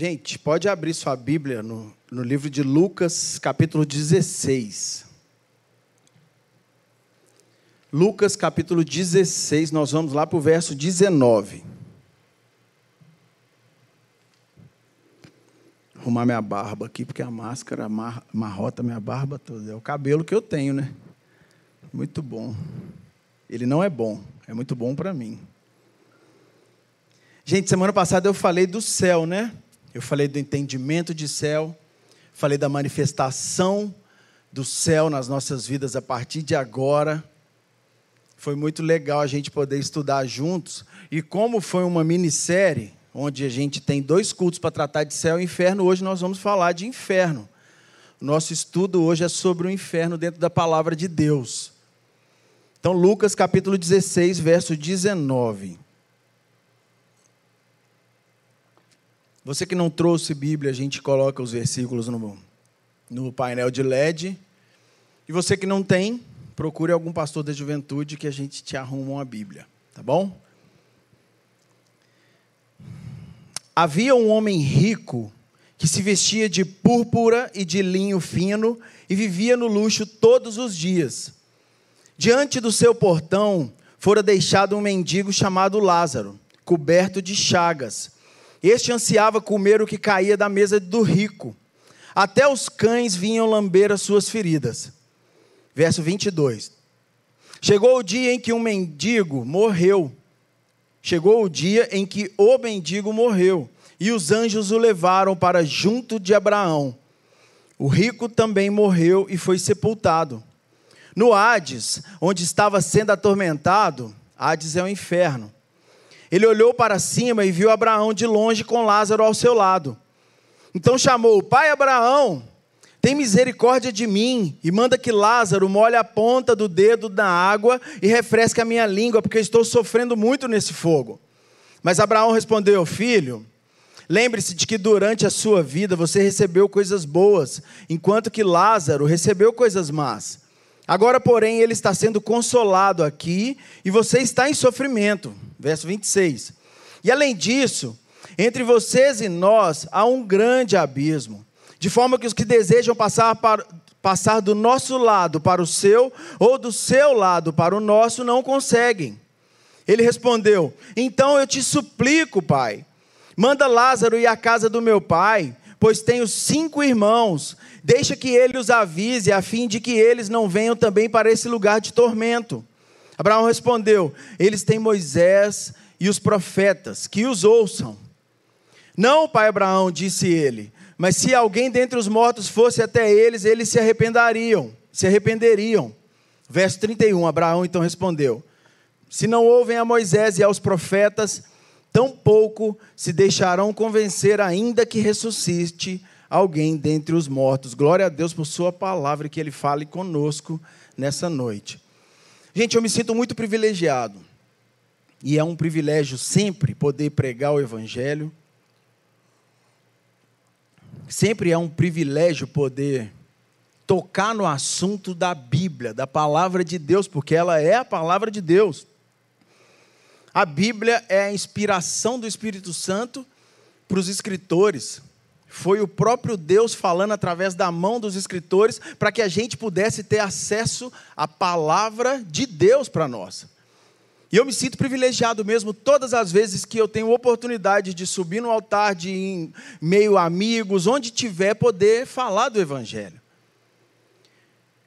Gente, pode abrir sua Bíblia no, no livro de Lucas, capítulo 16. Lucas, capítulo 16, nós vamos lá para o verso 19. Arrumar minha barba aqui, porque a máscara mar, marrota minha barba toda. É o cabelo que eu tenho, né? Muito bom. Ele não é bom, é muito bom para mim. Gente, semana passada eu falei do céu, né? Eu falei do entendimento de céu, falei da manifestação do céu nas nossas vidas a partir de agora. Foi muito legal a gente poder estudar juntos. E como foi uma minissérie, onde a gente tem dois cultos para tratar de céu e inferno, hoje nós vamos falar de inferno. Nosso estudo hoje é sobre o inferno dentro da palavra de Deus. Então, Lucas capítulo 16, verso 19. Você que não trouxe Bíblia, a gente coloca os versículos no, no painel de LED. E você que não tem, procure algum pastor da juventude que a gente te arruma uma Bíblia, tá bom? Havia um homem rico que se vestia de púrpura e de linho fino e vivia no luxo todos os dias. Diante do seu portão fora deixado um mendigo chamado Lázaro, coberto de chagas este ansiava comer o que caía da mesa do rico. Até os cães vinham lamber as suas feridas. Verso 22. Chegou o dia em que um mendigo morreu. Chegou o dia em que o mendigo morreu, e os anjos o levaram para junto de Abraão. O rico também morreu e foi sepultado. No Hades, onde estava sendo atormentado, Hades é o inferno ele olhou para cima e viu Abraão de longe com Lázaro ao seu lado. Então chamou: Pai Abraão, tem misericórdia de mim e manda que Lázaro molhe a ponta do dedo na água e refresque a minha língua, porque estou sofrendo muito nesse fogo. Mas Abraão respondeu: Filho, lembre-se de que durante a sua vida você recebeu coisas boas, enquanto que Lázaro recebeu coisas más. Agora, porém, ele está sendo consolado aqui e você está em sofrimento. Verso 26. E além disso, entre vocês e nós há um grande abismo, de forma que os que desejam passar, para, passar do nosso lado para o seu, ou do seu lado para o nosso, não conseguem. Ele respondeu: Então eu te suplico, pai, manda Lázaro ir à casa do meu pai, pois tenho cinco irmãos Deixa que ele os avise, a fim de que eles não venham também para esse lugar de tormento. Abraão respondeu: Eles têm Moisés e os profetas, que os ouçam. Não, pai Abraão, disse ele, mas se alguém dentre os mortos fosse até eles, eles se arrependeriam, se arrependeriam. Verso 31, Abraão então respondeu: Se não ouvem a Moisés e aos profetas, tampouco se deixarão convencer, ainda que ressuscite alguém dentre os mortos. Glória a Deus por Sua palavra que Ele fale conosco nessa noite. Gente, eu me sinto muito privilegiado. E é um privilégio sempre poder pregar o Evangelho. Sempre é um privilégio poder tocar no assunto da Bíblia, da palavra de Deus, porque ela é a palavra de Deus. A Bíblia é a inspiração do Espírito Santo para os escritores. Foi o próprio Deus falando através da mão dos escritores para que a gente pudesse ter acesso à palavra de Deus para nós. E eu me sinto privilegiado mesmo todas as vezes que eu tenho oportunidade de subir no altar, de em meio a amigos, onde tiver, poder falar do Evangelho.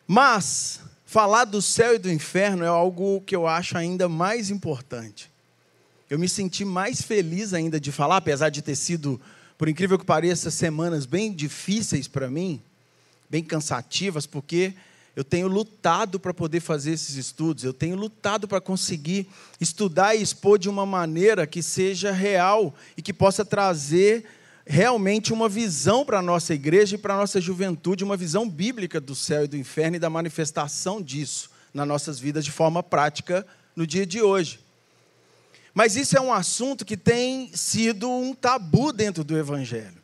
Mas, falar do céu e do inferno é algo que eu acho ainda mais importante. Eu me senti mais feliz ainda de falar, apesar de ter sido por incrível que pareça, semanas bem difíceis para mim, bem cansativas, porque eu tenho lutado para poder fazer esses estudos, eu tenho lutado para conseguir estudar e expor de uma maneira que seja real e que possa trazer realmente uma visão para a nossa igreja e para a nossa juventude, uma visão bíblica do céu e do inferno e da manifestação disso nas nossas vidas de forma prática no dia de hoje. Mas isso é um assunto que tem sido um tabu dentro do Evangelho.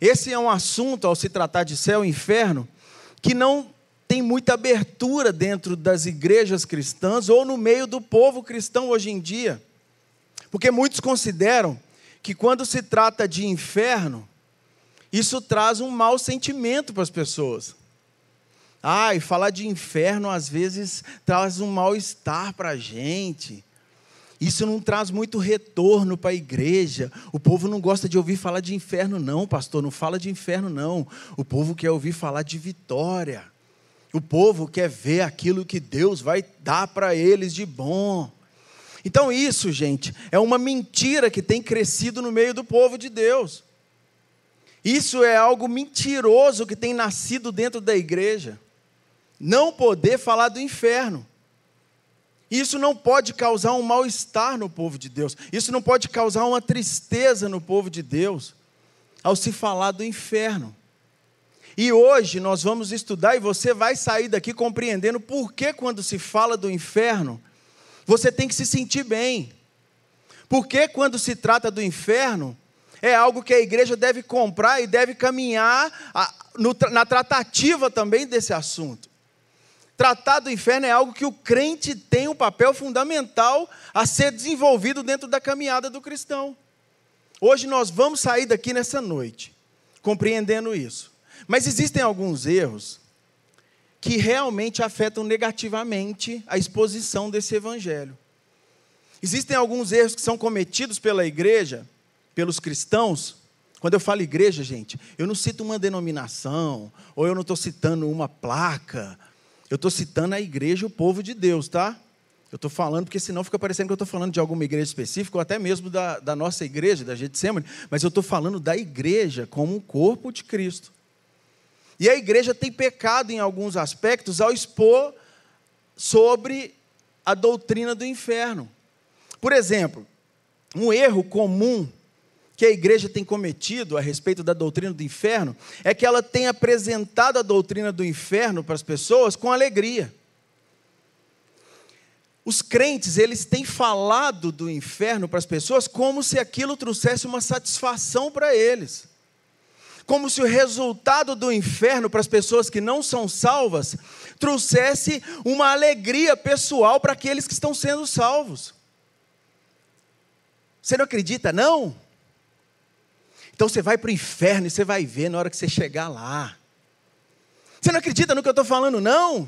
Esse é um assunto, ao se tratar de céu e inferno, que não tem muita abertura dentro das igrejas cristãs ou no meio do povo cristão hoje em dia. Porque muitos consideram que quando se trata de inferno, isso traz um mau sentimento para as pessoas. Ah, e falar de inferno às vezes traz um mal-estar para a gente. Isso não traz muito retorno para a igreja. O povo não gosta de ouvir falar de inferno, não, pastor. Não fala de inferno, não. O povo quer ouvir falar de vitória. O povo quer ver aquilo que Deus vai dar para eles de bom. Então, isso, gente, é uma mentira que tem crescido no meio do povo de Deus. Isso é algo mentiroso que tem nascido dentro da igreja. Não poder falar do inferno. Isso não pode causar um mal-estar no povo de Deus. Isso não pode causar uma tristeza no povo de Deus ao se falar do inferno. E hoje nós vamos estudar e você vai sair daqui compreendendo por que quando se fala do inferno, você tem que se sentir bem. Porque quando se trata do inferno, é algo que a igreja deve comprar e deve caminhar na tratativa também desse assunto. Tratar do inferno é algo que o crente tem um papel fundamental a ser desenvolvido dentro da caminhada do cristão. Hoje nós vamos sair daqui nessa noite compreendendo isso. Mas existem alguns erros que realmente afetam negativamente a exposição desse evangelho. Existem alguns erros que são cometidos pela igreja pelos cristãos, quando eu falo igreja, gente, eu não cito uma denominação, ou eu não estou citando uma placa, eu estou citando a igreja, o povo de Deus, tá? Eu estou falando, porque senão fica parecendo que eu estou falando de alguma igreja específica, ou até mesmo da, da nossa igreja, da Getsemane, mas eu estou falando da igreja como um corpo de Cristo. E a igreja tem pecado em alguns aspectos ao expor sobre a doutrina do inferno. Por exemplo, um erro comum que a igreja tem cometido a respeito da doutrina do inferno é que ela tem apresentado a doutrina do inferno para as pessoas com alegria. Os crentes, eles têm falado do inferno para as pessoas como se aquilo trouxesse uma satisfação para eles. Como se o resultado do inferno para as pessoas que não são salvas trouxesse uma alegria pessoal para aqueles que estão sendo salvos. Você não acredita, não? Então você vai para o inferno e você vai ver na hora que você chegar lá. Você não acredita no que eu estou falando, não?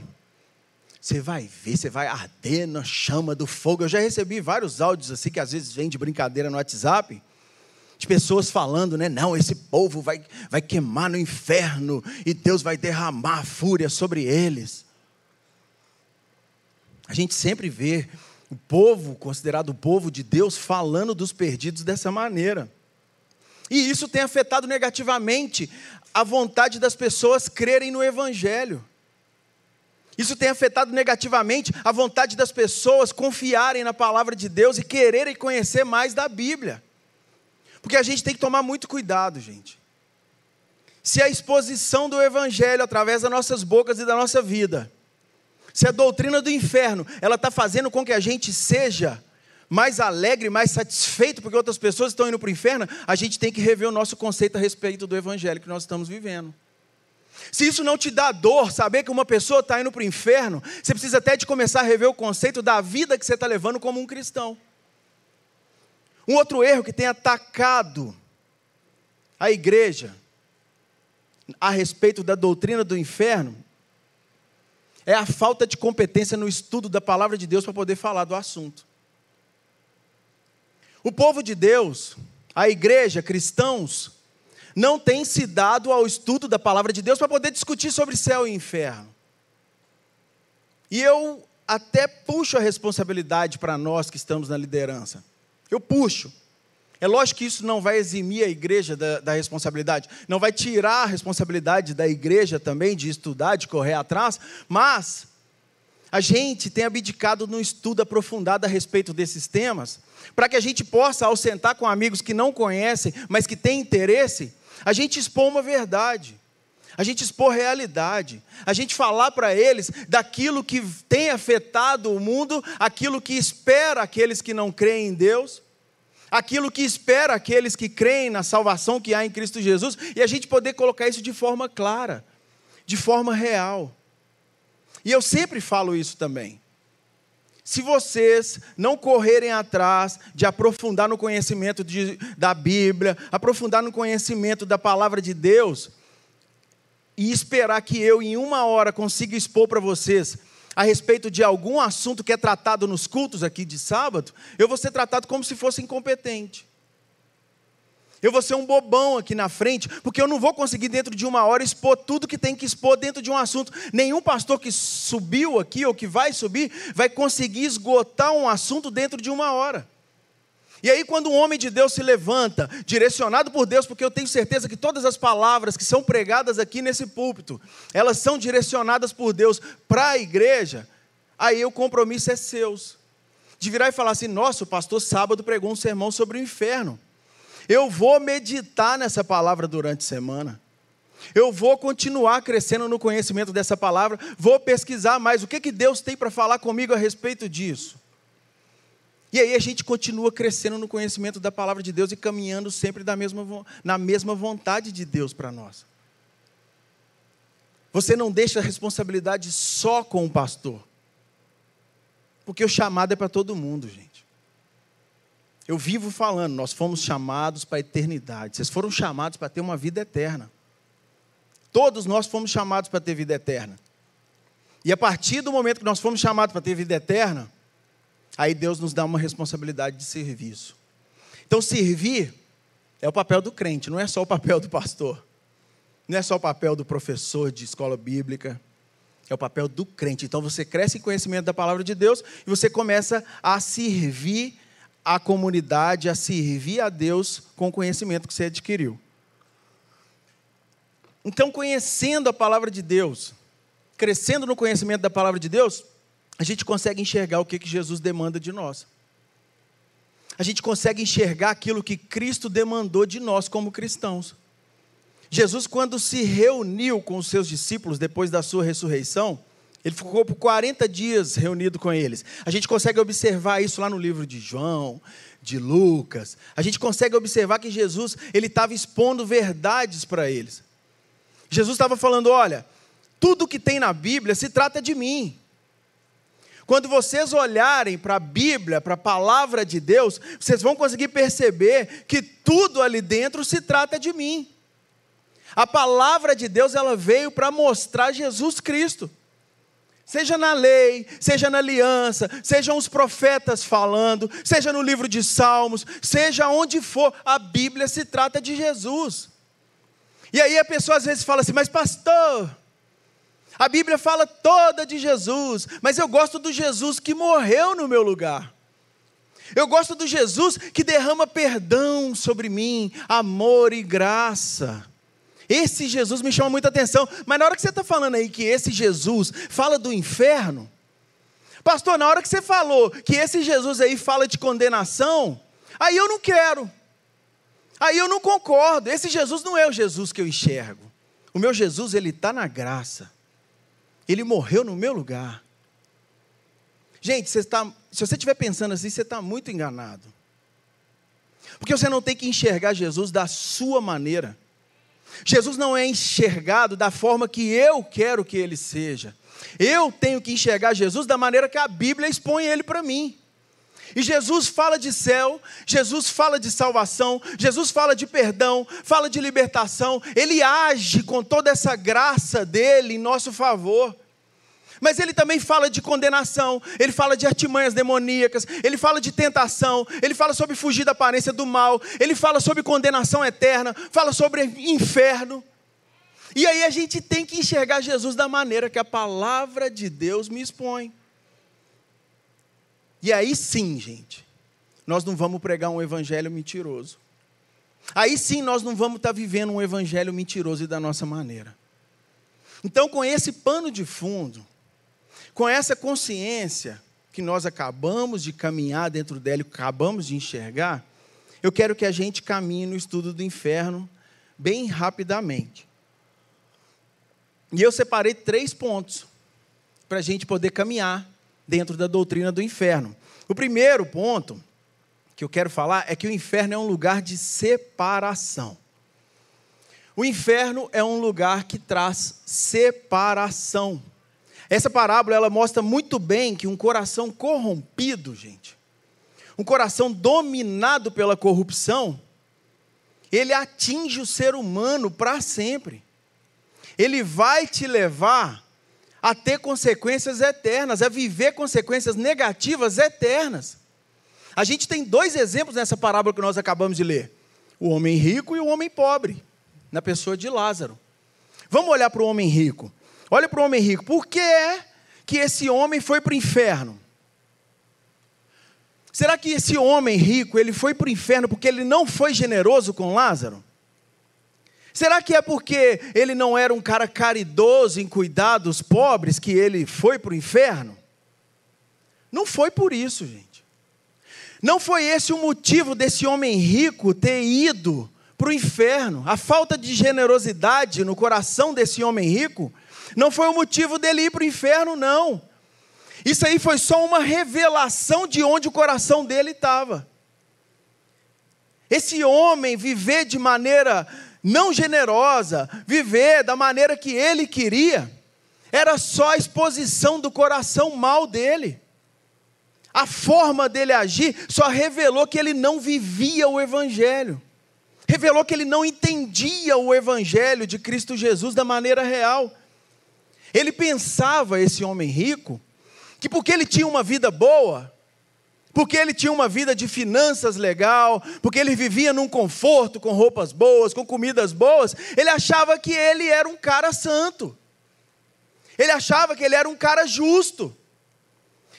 Você vai ver, você vai arder na chama do fogo. Eu já recebi vários áudios assim que às vezes vem de brincadeira no WhatsApp. De pessoas falando, né? Não, esse povo vai, vai queimar no inferno e Deus vai derramar fúria sobre eles. A gente sempre vê o povo, considerado o povo de Deus, falando dos perdidos dessa maneira. E isso tem afetado negativamente a vontade das pessoas crerem no Evangelho. Isso tem afetado negativamente a vontade das pessoas confiarem na palavra de Deus e quererem conhecer mais da Bíblia. Porque a gente tem que tomar muito cuidado, gente. Se a exposição do Evangelho através das nossas bocas e da nossa vida, se a doutrina do inferno, ela está fazendo com que a gente seja mais alegre, mais satisfeito porque outras pessoas estão indo para o inferno, a gente tem que rever o nosso conceito a respeito do evangelho que nós estamos vivendo. Se isso não te dá dor, saber que uma pessoa está indo para o inferno, você precisa até de começar a rever o conceito da vida que você está levando como um cristão. Um outro erro que tem atacado a igreja a respeito da doutrina do inferno é a falta de competência no estudo da palavra de Deus para poder falar do assunto. O povo de Deus, a igreja, cristãos, não tem se dado ao estudo da palavra de Deus para poder discutir sobre céu e inferno. E eu até puxo a responsabilidade para nós que estamos na liderança. Eu puxo. É lógico que isso não vai eximir a igreja da, da, responsabilidade, não vai tirar a responsabilidade da igreja também de estudar, de correr atrás, mas a gente tem abdicado no estudo aprofundado a respeito desses temas, para que a gente possa, ao sentar com amigos que não conhecem, mas que têm interesse, a gente expor uma verdade, a gente expor realidade, a gente falar para eles daquilo que tem afetado o mundo, aquilo que espera aqueles que não creem em Deus, aquilo que espera aqueles que creem na salvação que há em Cristo Jesus, e a gente poder colocar isso de forma clara, de forma real. E eu sempre falo isso também. se vocês não correrem atrás de aprofundar no conhecimento de, da Bíblia, aprofundar no conhecimento da palavra de Deus, e esperar que eu, em uma hora, consiga expor para vocês a respeito de algum assunto que é tratado nos cultos aqui de sábado, eu vou ser tratado como se fosse incompetente. Eu vou ser um bobão aqui na frente, porque eu não vou conseguir, dentro de uma hora, expor tudo que tem que expor dentro de um assunto. Nenhum pastor que subiu aqui ou que vai subir vai conseguir esgotar um assunto dentro de uma hora. E aí, quando um homem de Deus se levanta, direcionado por Deus, porque eu tenho certeza que todas as palavras que são pregadas aqui nesse púlpito, elas são direcionadas por Deus para a igreja, aí o compromisso é seu. De virar e falar assim: nossa, o pastor sábado pregou um sermão sobre o inferno. Eu vou meditar nessa palavra durante a semana. Eu vou continuar crescendo no conhecimento dessa palavra, vou pesquisar mais o que, que Deus tem para falar comigo a respeito disso. E aí a gente continua crescendo no conhecimento da palavra de Deus e caminhando sempre da mesma, na mesma vontade de Deus para nós. Você não deixa a responsabilidade só com o pastor. Porque o chamado é para todo mundo, gente. Eu vivo falando, nós fomos chamados para a eternidade. Vocês foram chamados para ter uma vida eterna. Todos nós fomos chamados para ter vida eterna. E a partir do momento que nós fomos chamados para ter vida eterna, aí Deus nos dá uma responsabilidade de serviço. Então, servir é o papel do crente, não é só o papel do pastor. Não é só o papel do professor de escola bíblica. É o papel do crente. Então, você cresce em conhecimento da palavra de Deus e você começa a servir a comunidade a servir a Deus com o conhecimento que você adquiriu. Então, conhecendo a palavra de Deus, crescendo no conhecimento da palavra de Deus, a gente consegue enxergar o que, que Jesus demanda de nós. A gente consegue enxergar aquilo que Cristo demandou de nós como cristãos. Jesus, quando se reuniu com os seus discípulos depois da sua ressurreição, ele ficou por 40 dias reunido com eles. A gente consegue observar isso lá no livro de João, de Lucas. A gente consegue observar que Jesus ele estava expondo verdades para eles. Jesus estava falando: olha, tudo que tem na Bíblia se trata de mim. Quando vocês olharem para a Bíblia, para a palavra de Deus, vocês vão conseguir perceber que tudo ali dentro se trata de mim. A palavra de Deus ela veio para mostrar Jesus Cristo. Seja na lei, seja na aliança, sejam os profetas falando, seja no livro de Salmos, seja onde for, a Bíblia se trata de Jesus. E aí a pessoa às vezes fala assim: Mas, pastor, a Bíblia fala toda de Jesus, mas eu gosto do Jesus que morreu no meu lugar. Eu gosto do Jesus que derrama perdão sobre mim, amor e graça. Esse Jesus me chama muita atenção. Mas na hora que você está falando aí que esse Jesus fala do inferno, pastor, na hora que você falou que esse Jesus aí fala de condenação, aí eu não quero. Aí eu não concordo. Esse Jesus não é o Jesus que eu enxergo. O meu Jesus, ele está na graça. Ele morreu no meu lugar. Gente, você está, se você estiver pensando assim, você está muito enganado. Porque você não tem que enxergar Jesus da sua maneira. Jesus não é enxergado da forma que eu quero que ele seja. Eu tenho que enxergar Jesus da maneira que a Bíblia expõe ele para mim. E Jesus fala de céu, Jesus fala de salvação, Jesus fala de perdão, fala de libertação, ele age com toda essa graça dele em nosso favor. Mas ele também fala de condenação, ele fala de artimanhas demoníacas, ele fala de tentação, ele fala sobre fugir da aparência do mal, ele fala sobre condenação eterna, fala sobre inferno. E aí a gente tem que enxergar Jesus da maneira que a palavra de Deus me expõe. E aí sim, gente, nós não vamos pregar um evangelho mentiroso. Aí sim nós não vamos estar vivendo um evangelho mentiroso e da nossa maneira. Então, com esse pano de fundo, com essa consciência que nós acabamos de caminhar dentro dela, acabamos de enxergar, eu quero que a gente caminhe no estudo do inferno bem rapidamente. E eu separei três pontos para a gente poder caminhar dentro da doutrina do inferno. O primeiro ponto que eu quero falar é que o inferno é um lugar de separação. O inferno é um lugar que traz separação. Essa parábola ela mostra muito bem que um coração corrompido, gente, um coração dominado pela corrupção, ele atinge o ser humano para sempre. Ele vai te levar a ter consequências eternas, a viver consequências negativas eternas. A gente tem dois exemplos nessa parábola que nós acabamos de ler: o homem rico e o homem pobre, na pessoa de Lázaro. Vamos olhar para o homem rico. Olha para o homem rico. Por que é que esse homem foi para o inferno? Será que esse homem rico, ele foi para o inferno porque ele não foi generoso com Lázaro? Será que é porque ele não era um cara caridoso em cuidar dos pobres que ele foi para o inferno? Não foi por isso, gente. Não foi esse o motivo desse homem rico ter ido para o inferno. A falta de generosidade no coração desse homem rico não foi o motivo dele ir para o inferno, não. Isso aí foi só uma revelação de onde o coração dele estava. Esse homem viver de maneira não generosa, viver da maneira que ele queria, era só a exposição do coração mal dele. A forma dele agir só revelou que ele não vivia o Evangelho. Revelou que ele não entendia o Evangelho de Cristo Jesus da maneira real. Ele pensava, esse homem rico, que porque ele tinha uma vida boa, porque ele tinha uma vida de finanças legal, porque ele vivia num conforto, com roupas boas, com comidas boas, ele achava que ele era um cara santo. Ele achava que ele era um cara justo.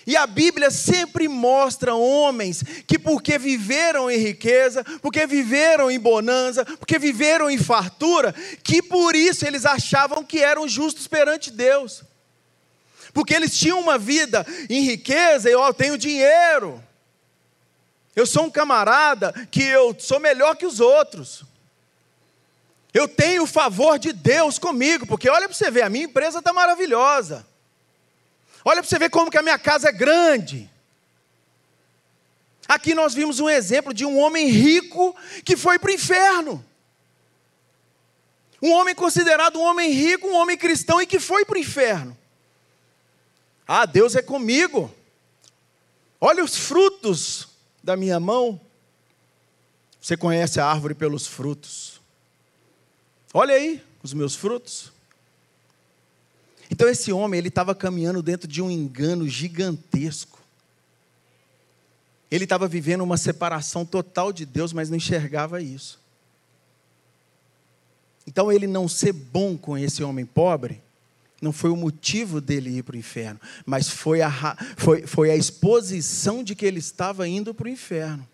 E a Bíblia sempre mostra homens que, porque viveram em riqueza, porque viveram em bonança, porque viveram em fartura, que por isso eles achavam que eram justos perante Deus. Porque eles tinham uma vida em riqueza e, ó, eu tenho dinheiro. Eu sou um camarada que eu sou melhor que os outros. Eu tenho o favor de Deus comigo, porque olha para você ver, a minha empresa está maravilhosa. Olha para você ver como que a minha casa é grande. Aqui nós vimos um exemplo de um homem rico que foi para o inferno. Um homem considerado um homem rico, um homem cristão e que foi para o inferno. Ah, Deus é comigo. Olha os frutos da minha mão. Você conhece a árvore pelos frutos. Olha aí os meus frutos. Então esse homem, ele estava caminhando dentro de um engano gigantesco. Ele estava vivendo uma separação total de Deus, mas não enxergava isso. Então ele não ser bom com esse homem pobre, não foi o motivo dele ir para o inferno, mas foi a, foi, foi a exposição de que ele estava indo para o inferno.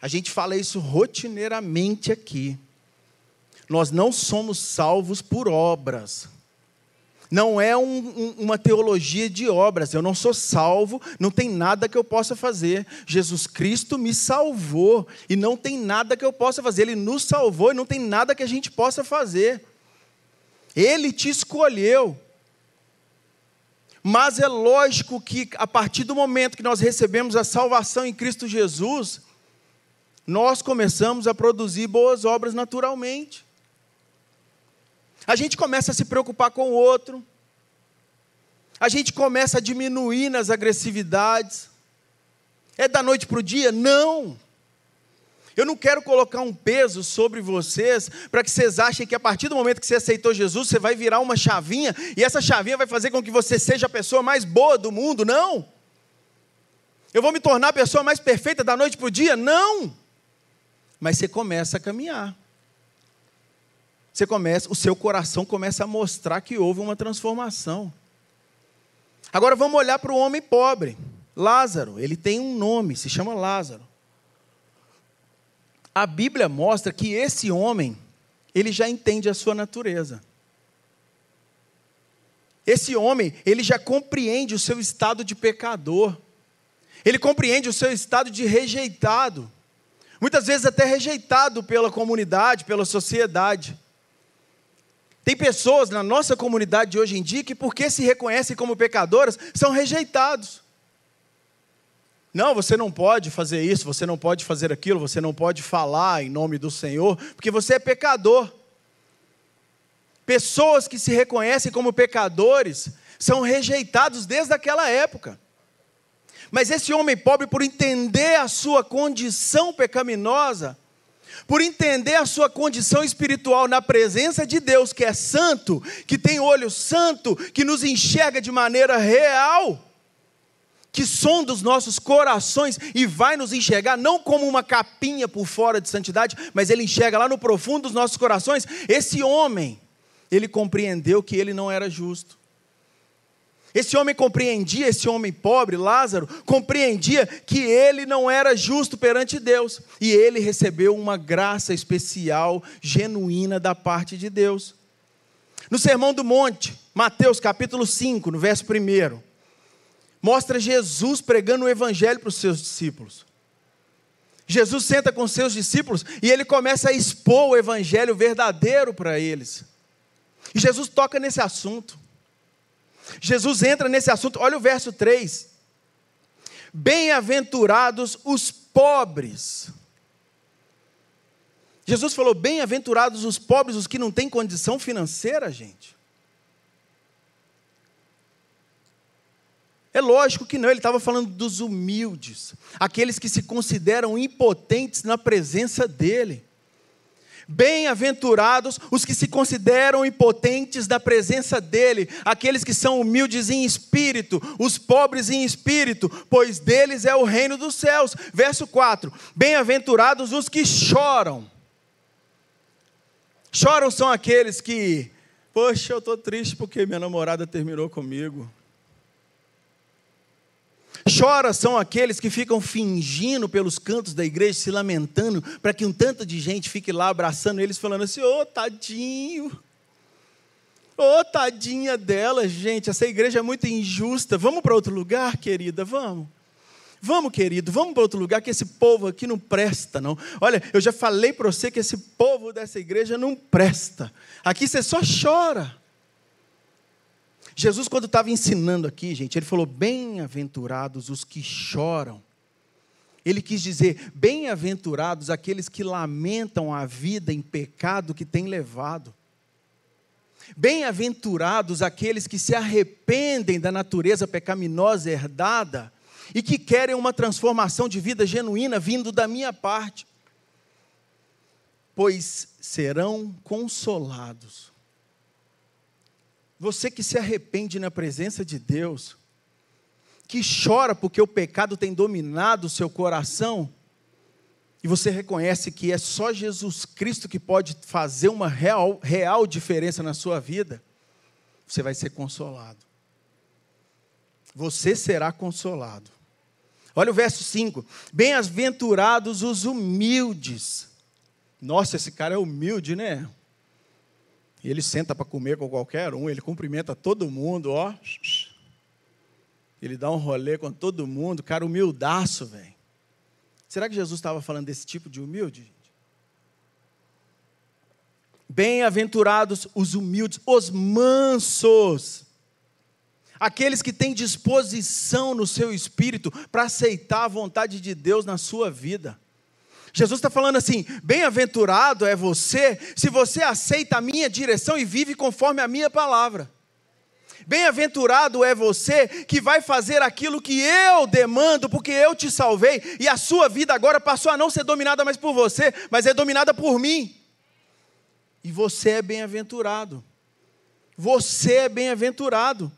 A gente fala isso rotineiramente aqui. Nós não somos salvos por obras. Não é um, um, uma teologia de obras. Eu não sou salvo, não tem nada que eu possa fazer. Jesus Cristo me salvou e não tem nada que eu possa fazer. Ele nos salvou e não tem nada que a gente possa fazer. Ele te escolheu. Mas é lógico que a partir do momento que nós recebemos a salvação em Cristo Jesus, nós começamos a produzir boas obras naturalmente. A gente começa a se preocupar com o outro. A gente começa a diminuir nas agressividades. É da noite para o dia? Não. Eu não quero colocar um peso sobre vocês para que vocês achem que a partir do momento que você aceitou Jesus, você vai virar uma chavinha e essa chavinha vai fazer com que você seja a pessoa mais boa do mundo. Não. Eu vou me tornar a pessoa mais perfeita da noite para o dia? Não. Mas você começa a caminhar. Você começa, o seu coração começa a mostrar que houve uma transformação. Agora vamos olhar para o homem pobre, Lázaro. Ele tem um nome, se chama Lázaro a Bíblia mostra que esse homem, ele já entende a sua natureza. Esse homem, ele já compreende o seu estado de pecador. Ele compreende o seu estado de rejeitado. Muitas vezes até rejeitado pela comunidade, pela sociedade. Tem pessoas na nossa comunidade de hoje em dia que, porque se reconhecem como pecadoras, são rejeitados. Não, você não pode fazer isso, você não pode fazer aquilo, você não pode falar em nome do Senhor, porque você é pecador. Pessoas que se reconhecem como pecadores são rejeitados desde aquela época. Mas esse homem pobre, por entender a sua condição pecaminosa, por entender a sua condição espiritual na presença de Deus, que é santo, que tem olho santo, que nos enxerga de maneira real, que sonda os nossos corações e vai nos enxergar não como uma capinha por fora de santidade, mas ele enxerga lá no profundo dos nossos corações. Esse homem, ele compreendeu que ele não era justo. Esse homem compreendia, esse homem pobre, Lázaro, compreendia que ele não era justo perante Deus. E ele recebeu uma graça especial, genuína da parte de Deus. No Sermão do Monte, Mateus capítulo 5, no verso 1, mostra Jesus pregando o evangelho para os seus discípulos. Jesus senta com seus discípulos e ele começa a expor o evangelho verdadeiro para eles. E Jesus toca nesse assunto. Jesus entra nesse assunto, olha o verso 3. Bem-aventurados os pobres. Jesus falou: bem-aventurados os pobres, os que não têm condição financeira, gente. É lógico que não, ele estava falando dos humildes, aqueles que se consideram impotentes na presença dele. Bem-aventurados os que se consideram impotentes da presença dEle, aqueles que são humildes em espírito, os pobres em espírito, pois deles é o reino dos céus. Verso 4: Bem-aventurados os que choram. Choram são aqueles que, poxa, eu estou triste porque minha namorada terminou comigo. Chora são aqueles que ficam fingindo pelos cantos da igreja, se lamentando, para que um tanto de gente fique lá abraçando eles, falando assim: ô oh, tadinho, ô oh, tadinha dela, gente, essa igreja é muito injusta. Vamos para outro lugar, querida? Vamos. Vamos, querido, vamos para outro lugar, que esse povo aqui não presta, não. Olha, eu já falei para você que esse povo dessa igreja não presta. Aqui você só chora. Jesus, quando estava ensinando aqui, gente, ele falou: bem-aventurados os que choram. Ele quis dizer: bem-aventurados aqueles que lamentam a vida em pecado que tem levado. Bem-aventurados aqueles que se arrependem da natureza pecaminosa herdada e que querem uma transformação de vida genuína vindo da minha parte, pois serão consolados. Você que se arrepende na presença de Deus, que chora porque o pecado tem dominado o seu coração, e você reconhece que é só Jesus Cristo que pode fazer uma real, real diferença na sua vida, você vai ser consolado. Você será consolado. Olha o verso 5: Bem-aventurados os humildes. Nossa, esse cara é humilde, né? E ele senta para comer com qualquer um, ele cumprimenta todo mundo, ó. Ele dá um rolê com todo mundo, cara, humildaço, velho. Será que Jesus estava falando desse tipo de humilde? Bem-aventurados os humildes, os mansos, aqueles que têm disposição no seu espírito para aceitar a vontade de Deus na sua vida. Jesus está falando assim: bem-aventurado é você se você aceita a minha direção e vive conforme a minha palavra. Bem-aventurado é você que vai fazer aquilo que eu demando, porque eu te salvei, e a sua vida agora passou a não ser dominada mais por você, mas é dominada por mim. E você é bem-aventurado. Você é bem-aventurado,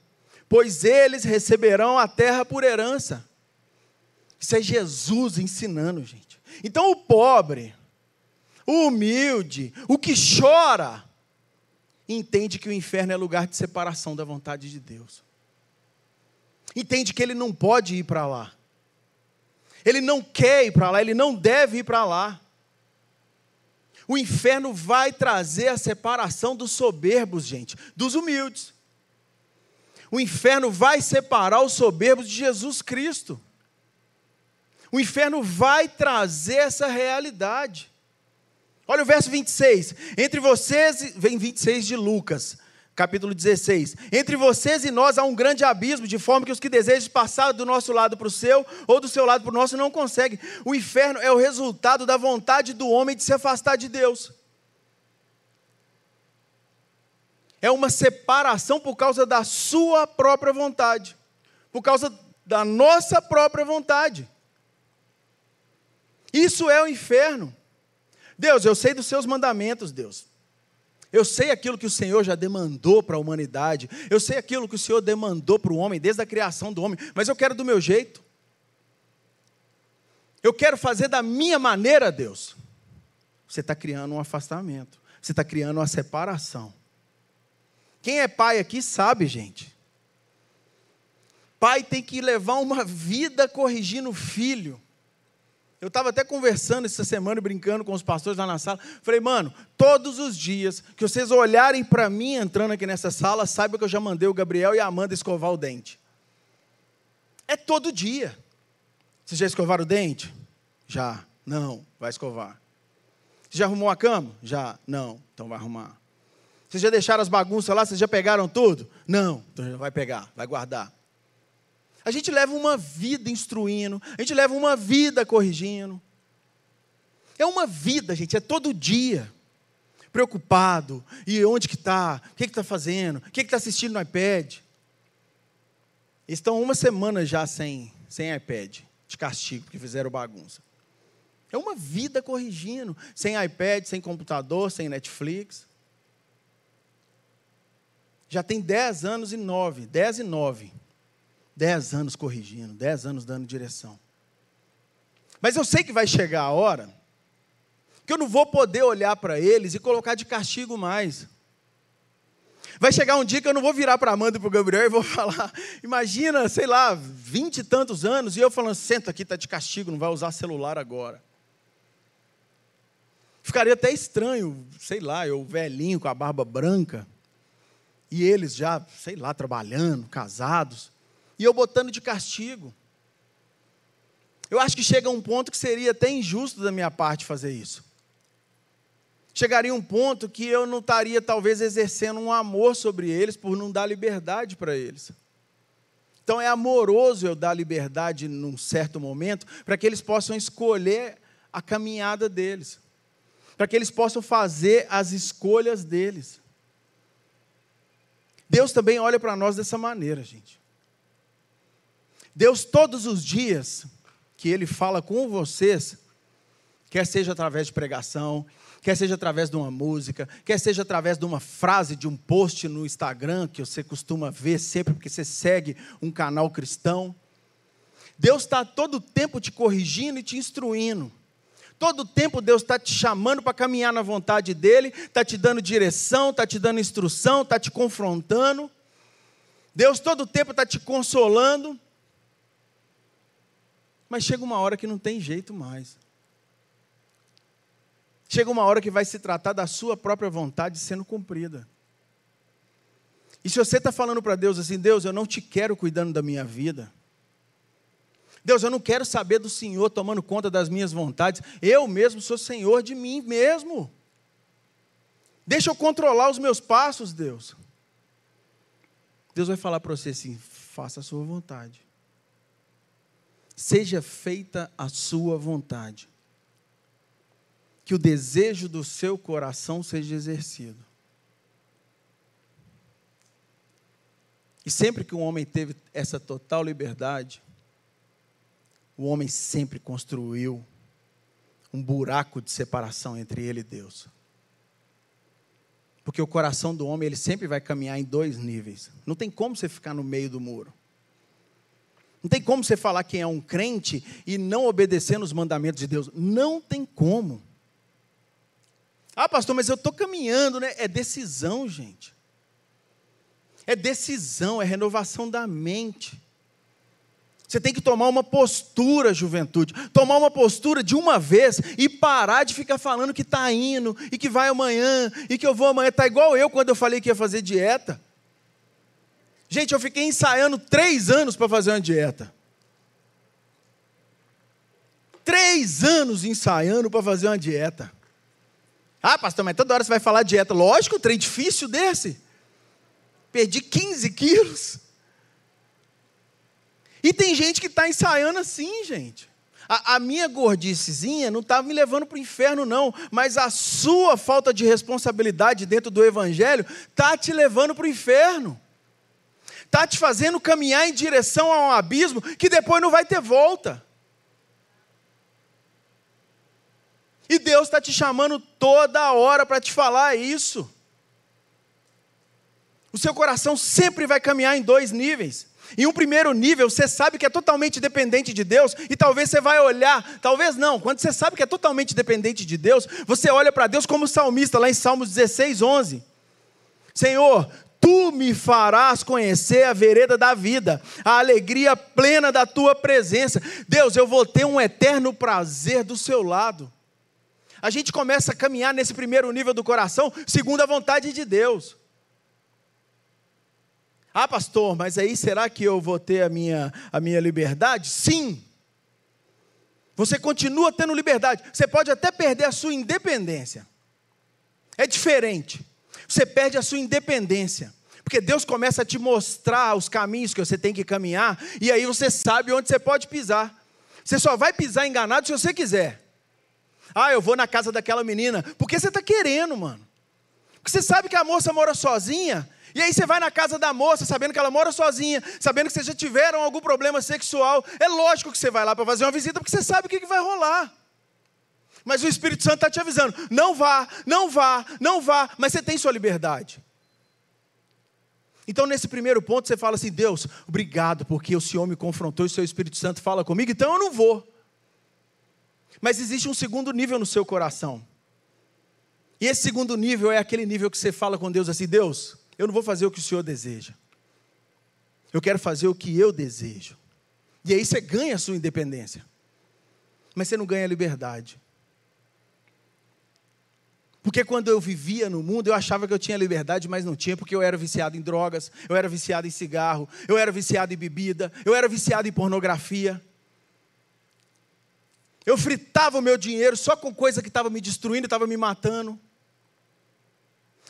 pois eles receberão a terra por herança. Isso é Jesus ensinando, gente. Então o pobre, o humilde, o que chora, entende que o inferno é lugar de separação da vontade de Deus. Entende que ele não pode ir para lá. Ele não quer ir para lá, ele não deve ir para lá. O inferno vai trazer a separação dos soberbos, gente, dos humildes. O inferno vai separar os soberbos de Jesus Cristo. O inferno vai trazer essa realidade. Olha o verso 26. Entre vocês, vem 26 de Lucas, capítulo 16. Entre vocês e nós há um grande abismo, de forma que os que desejam passar do nosso lado para o seu, ou do seu lado para o nosso, não conseguem. O inferno é o resultado da vontade do homem de se afastar de Deus. É uma separação por causa da sua própria vontade, por causa da nossa própria vontade. Isso é o inferno. Deus, eu sei dos seus mandamentos, Deus. Eu sei aquilo que o Senhor já demandou para a humanidade. Eu sei aquilo que o Senhor demandou para o homem, desde a criação do homem. Mas eu quero do meu jeito. Eu quero fazer da minha maneira, Deus. Você está criando um afastamento. Você está criando uma separação. Quem é pai aqui sabe, gente. Pai tem que levar uma vida corrigindo o filho. Eu estava até conversando essa semana, brincando com os pastores lá na sala. Falei, mano, todos os dias que vocês olharem para mim entrando aqui nessa sala, saiba que eu já mandei o Gabriel e a Amanda escovar o dente. É todo dia. Vocês já escovaram o dente? Já. Não, vai escovar. Você já arrumou a cama? Já. Não, então vai arrumar. Vocês já deixaram as bagunças lá? Vocês já pegaram tudo? Não, então vai pegar, vai guardar. A gente leva uma vida instruindo, a gente leva uma vida corrigindo. É uma vida, gente, é todo dia. Preocupado, e onde que está, o que está fazendo, o que está assistindo no iPad. Estão uma semana já sem, sem iPad, de castigo, porque fizeram bagunça. É uma vida corrigindo, sem iPad, sem computador, sem Netflix. Já tem 10 anos e 9, 10 e 9. Dez anos corrigindo, dez anos dando direção. Mas eu sei que vai chegar a hora que eu não vou poder olhar para eles e colocar de castigo mais. Vai chegar um dia que eu não vou virar para Amanda e para o Gabriel e vou falar, imagina, sei lá, vinte e tantos anos, e eu falando, senta aqui, está de castigo, não vai usar celular agora. Ficaria até estranho, sei lá, eu velhinho com a barba branca, e eles já, sei lá, trabalhando, casados e eu botando de castigo. Eu acho que chega um ponto que seria até injusto da minha parte fazer isso. Chegaria um ponto que eu não estaria, talvez, exercendo um amor sobre eles por não dar liberdade para eles. Então é amoroso eu dar liberdade num certo momento para que eles possam escolher a caminhada deles, para que eles possam fazer as escolhas deles. Deus também olha para nós dessa maneira, gente. Deus, todos os dias que Ele fala com vocês, quer seja através de pregação, quer seja através de uma música, quer seja através de uma frase, de um post no Instagram, que você costuma ver sempre porque você segue um canal cristão. Deus está todo o tempo te corrigindo e te instruindo. Todo o tempo Deus está te chamando para caminhar na vontade dEle, está te dando direção, está te dando instrução, está te confrontando. Deus todo o tempo está te consolando. Mas chega uma hora que não tem jeito mais. Chega uma hora que vai se tratar da sua própria vontade sendo cumprida. E se você está falando para Deus assim, Deus, eu não te quero cuidando da minha vida. Deus, eu não quero saber do Senhor tomando conta das minhas vontades. Eu mesmo sou Senhor de mim mesmo. Deixa eu controlar os meus passos, Deus. Deus vai falar para você assim: faça a sua vontade seja feita a sua vontade. Que o desejo do seu coração seja exercido. E sempre que um homem teve essa total liberdade, o homem sempre construiu um buraco de separação entre ele e Deus. Porque o coração do homem, ele sempre vai caminhar em dois níveis. Não tem como você ficar no meio do muro. Não tem como você falar quem é um crente e não obedecer nos mandamentos de Deus. Não tem como. Ah, pastor, mas eu estou caminhando, né? É decisão, gente. É decisão, é renovação da mente. Você tem que tomar uma postura, juventude. Tomar uma postura de uma vez e parar de ficar falando que está indo e que vai amanhã e que eu vou amanhã. Está igual eu quando eu falei que ia fazer dieta. Gente, eu fiquei ensaiando três anos para fazer uma dieta. Três anos ensaiando para fazer uma dieta. Ah, pastor, mas toda hora você vai falar dieta. Lógico, trem difícil desse. Perdi 15 quilos. E tem gente que está ensaiando assim, gente. A, a minha gordicezinha não estava me levando para o inferno, não, mas a sua falta de responsabilidade dentro do Evangelho está te levando para o inferno. Está te fazendo caminhar em direção a um abismo que depois não vai ter volta. E Deus está te chamando toda hora para te falar isso. O seu coração sempre vai caminhar em dois níveis. Em um primeiro nível, você sabe que é totalmente dependente de Deus, e talvez você vai olhar, talvez não, quando você sabe que é totalmente dependente de Deus, você olha para Deus como salmista, lá em Salmos 16, 11. Senhor, tu me farás conhecer a vereda da vida, a alegria plena da tua presença. Deus, eu vou ter um eterno prazer do seu lado. A gente começa a caminhar nesse primeiro nível do coração, segundo a vontade de Deus. Ah, pastor, mas aí será que eu vou ter a minha, a minha liberdade? Sim. Você continua tendo liberdade. Você pode até perder a sua independência. É diferente. Você perde a sua independência. Porque Deus começa a te mostrar os caminhos que você tem que caminhar, e aí você sabe onde você pode pisar. Você só vai pisar enganado se você quiser. Ah, eu vou na casa daquela menina. Porque você está querendo, mano. Porque você sabe que a moça mora sozinha, e aí você vai na casa da moça, sabendo que ela mora sozinha, sabendo que vocês já tiveram algum problema sexual. É lógico que você vai lá para fazer uma visita, porque você sabe o que vai rolar. Mas o Espírito Santo está te avisando: não vá, não vá, não vá, mas você tem sua liberdade. Então, nesse primeiro ponto, você fala assim: Deus, obrigado, porque o Senhor me confrontou e o seu Espírito Santo fala comigo, então eu não vou. Mas existe um segundo nível no seu coração. E esse segundo nível é aquele nível que você fala com Deus assim: Deus, eu não vou fazer o que o Senhor deseja. Eu quero fazer o que eu desejo. E aí você ganha a sua independência. Mas você não ganha a liberdade. Porque quando eu vivia no mundo, eu achava que eu tinha liberdade, mas não tinha, porque eu era viciado em drogas, eu era viciado em cigarro, eu era viciado em bebida, eu era viciado em pornografia. Eu fritava o meu dinheiro só com coisa que estava me destruindo, estava me matando.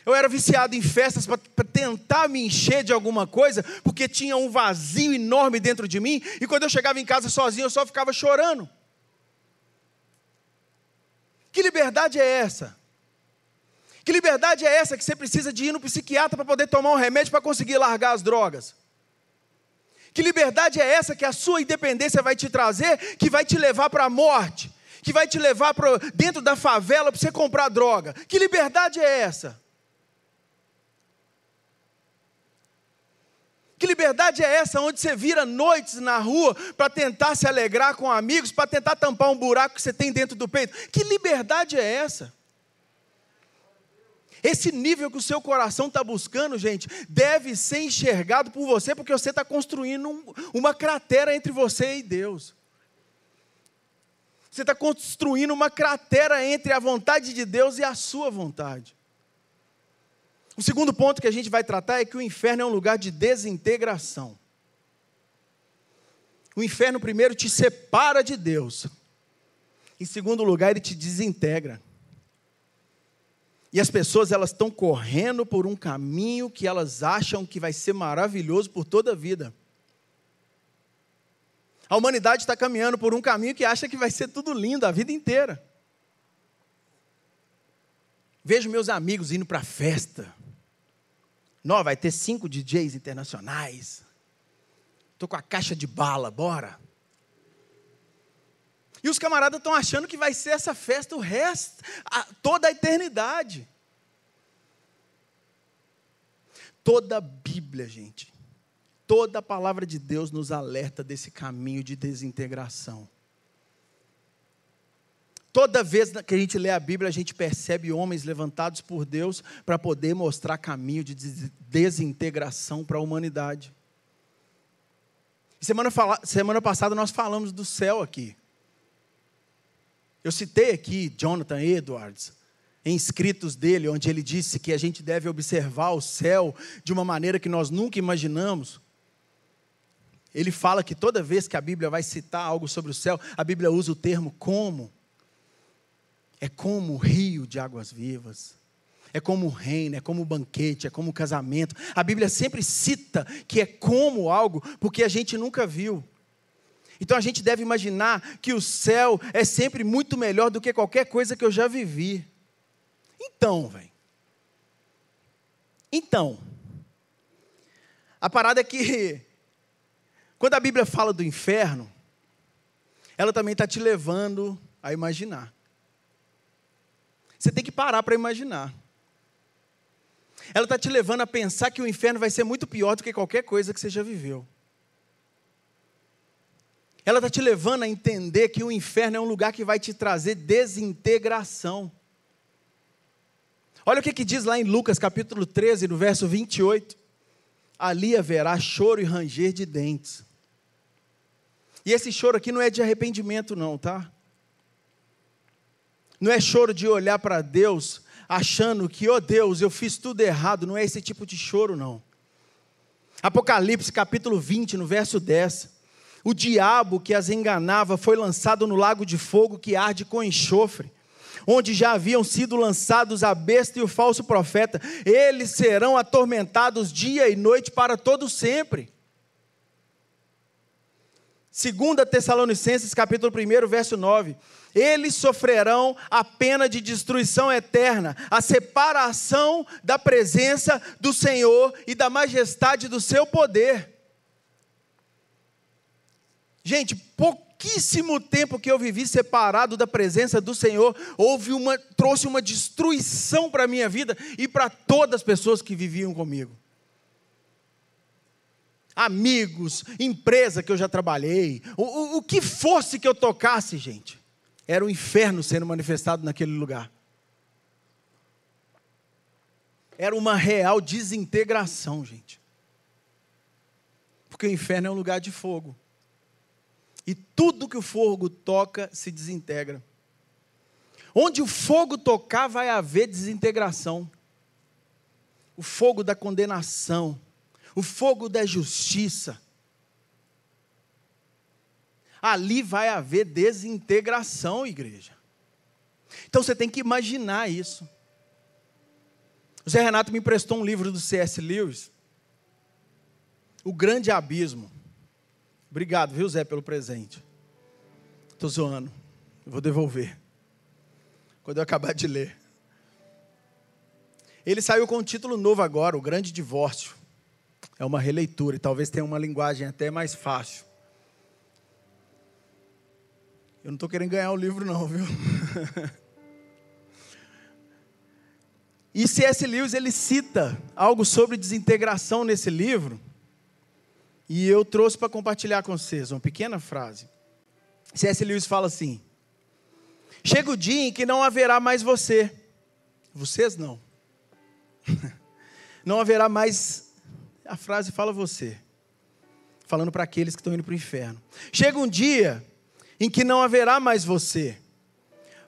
Eu era viciado em festas para tentar me encher de alguma coisa, porque tinha um vazio enorme dentro de mim, e quando eu chegava em casa sozinho, eu só ficava chorando. Que liberdade é essa? Que liberdade é essa que você precisa de ir no psiquiatra para poder tomar um remédio para conseguir largar as drogas? Que liberdade é essa que a sua independência vai te trazer, que vai te levar para a morte, que vai te levar para dentro da favela para você comprar droga? Que liberdade é essa? Que liberdade é essa onde você vira noites na rua para tentar se alegrar com amigos, para tentar tampar um buraco que você tem dentro do peito? Que liberdade é essa? Esse nível que o seu coração está buscando, gente, deve ser enxergado por você, porque você está construindo um, uma cratera entre você e Deus. Você está construindo uma cratera entre a vontade de Deus e a sua vontade. O segundo ponto que a gente vai tratar é que o inferno é um lugar de desintegração. O inferno, primeiro, te separa de Deus. Em segundo lugar, ele te desintegra. E as pessoas elas estão correndo por um caminho que elas acham que vai ser maravilhoso por toda a vida. A humanidade está caminhando por um caminho que acha que vai ser tudo lindo a vida inteira. Vejo meus amigos indo para festa. Não, vai ter cinco DJs internacionais. Estou com a caixa de bala, bora. E os camaradas estão achando que vai ser essa festa o resto, a, toda a eternidade. Toda a Bíblia, gente, toda a palavra de Deus nos alerta desse caminho de desintegração. Toda vez que a gente lê a Bíblia, a gente percebe homens levantados por Deus para poder mostrar caminho de desintegração para a humanidade. Semana, semana passada nós falamos do céu aqui. Eu citei aqui Jonathan Edwards, em escritos dele, onde ele disse que a gente deve observar o céu de uma maneira que nós nunca imaginamos. Ele fala que toda vez que a Bíblia vai citar algo sobre o céu, a Bíblia usa o termo como é como o rio de águas vivas. É como o reino, é como o banquete, é como o casamento. A Bíblia sempre cita que é como algo, porque a gente nunca viu. Então a gente deve imaginar que o céu é sempre muito melhor do que qualquer coisa que eu já vivi. Então, velho. Então, a parada é que, quando a Bíblia fala do inferno, ela também está te levando a imaginar. Você tem que parar para imaginar. Ela está te levando a pensar que o inferno vai ser muito pior do que qualquer coisa que você já viveu. Ela está te levando a entender que o inferno é um lugar que vai te trazer desintegração. Olha o que, que diz lá em Lucas capítulo 13, no verso 28. Ali haverá choro e ranger de dentes. E esse choro aqui não é de arrependimento, não, tá? Não é choro de olhar para Deus achando que, oh Deus, eu fiz tudo errado. Não é esse tipo de choro, não. Apocalipse capítulo 20, no verso 10. O diabo que as enganava foi lançado no lago de fogo que arde com enxofre, onde já haviam sido lançados a besta e o falso profeta. Eles serão atormentados dia e noite para todo sempre. Segunda Tessalonicenses capítulo 1, verso 9 eles sofrerão a pena de destruição eterna, a separação da presença do Senhor e da majestade do seu poder. Gente, pouquíssimo tempo que eu vivi separado da presença do Senhor, houve uma trouxe uma destruição para a minha vida e para todas as pessoas que viviam comigo amigos, empresa que eu já trabalhei, o, o, o, que fosse que eu tocasse, gente. Era o inferno sendo manifestado naquele lugar. Era uma real desintegração, gente. Porque o inferno é um lugar de fogo. E tudo que o fogo toca se desintegra. Onde o fogo tocar, vai haver desintegração. O fogo da condenação, o fogo da justiça, ali vai haver desintegração, igreja. Então você tem que imaginar isso. O Zé Renato me emprestou um livro do C.S. Lewis, O Grande Abismo. Obrigado, viu, Zé, pelo presente. Estou zoando, eu vou devolver. Quando eu acabar de ler. Ele saiu com um título novo agora, O Grande Divórcio. É uma releitura e talvez tenha uma linguagem até mais fácil. Eu não estou querendo ganhar o livro, não, viu? e C.S. Lewis ele cita algo sobre desintegração nesse livro, e eu trouxe para compartilhar com vocês uma pequena frase. C.S. Lewis fala assim: Chega o dia em que não haverá mais você, vocês não, não haverá mais, a frase fala você, falando para aqueles que estão indo para o inferno. Chega um dia em que não haverá mais você,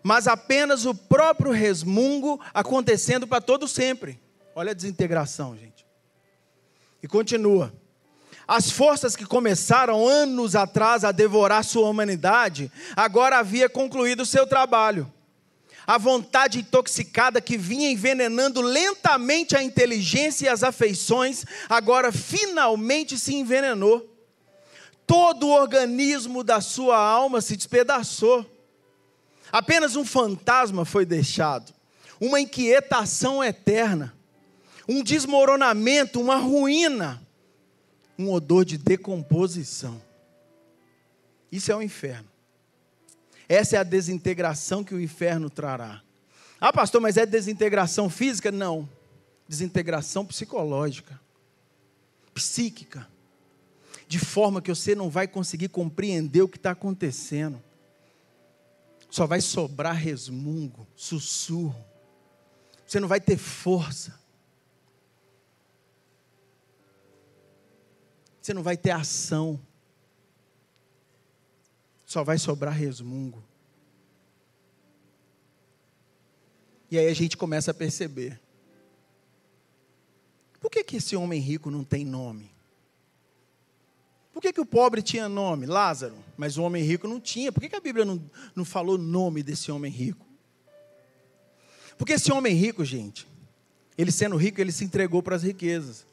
mas apenas o próprio resmungo acontecendo para todo sempre. Olha a desintegração, gente. E continua. As forças que começaram anos atrás a devorar sua humanidade, agora havia concluído seu trabalho. A vontade intoxicada que vinha envenenando lentamente a inteligência e as afeições, agora finalmente se envenenou todo o organismo da sua alma se despedaçou. Apenas um fantasma foi deixado, uma inquietação eterna, um desmoronamento, uma ruína, um odor de decomposição. Isso é o inferno. Essa é a desintegração que o inferno trará. Ah, pastor, mas é desintegração física? Não. Desintegração psicológica, psíquica de forma que você não vai conseguir compreender o que está acontecendo. Só vai sobrar resmungo, sussurro. Você não vai ter força. Você não vai ter ação. Só vai sobrar resmungo. E aí a gente começa a perceber. Por que, que esse homem rico não tem nome? Por que, que o pobre tinha nome? Lázaro. Mas o homem rico não tinha. Por que, que a Bíblia não, não falou o nome desse homem rico? Porque esse homem rico, gente, ele sendo rico, ele se entregou para as riquezas.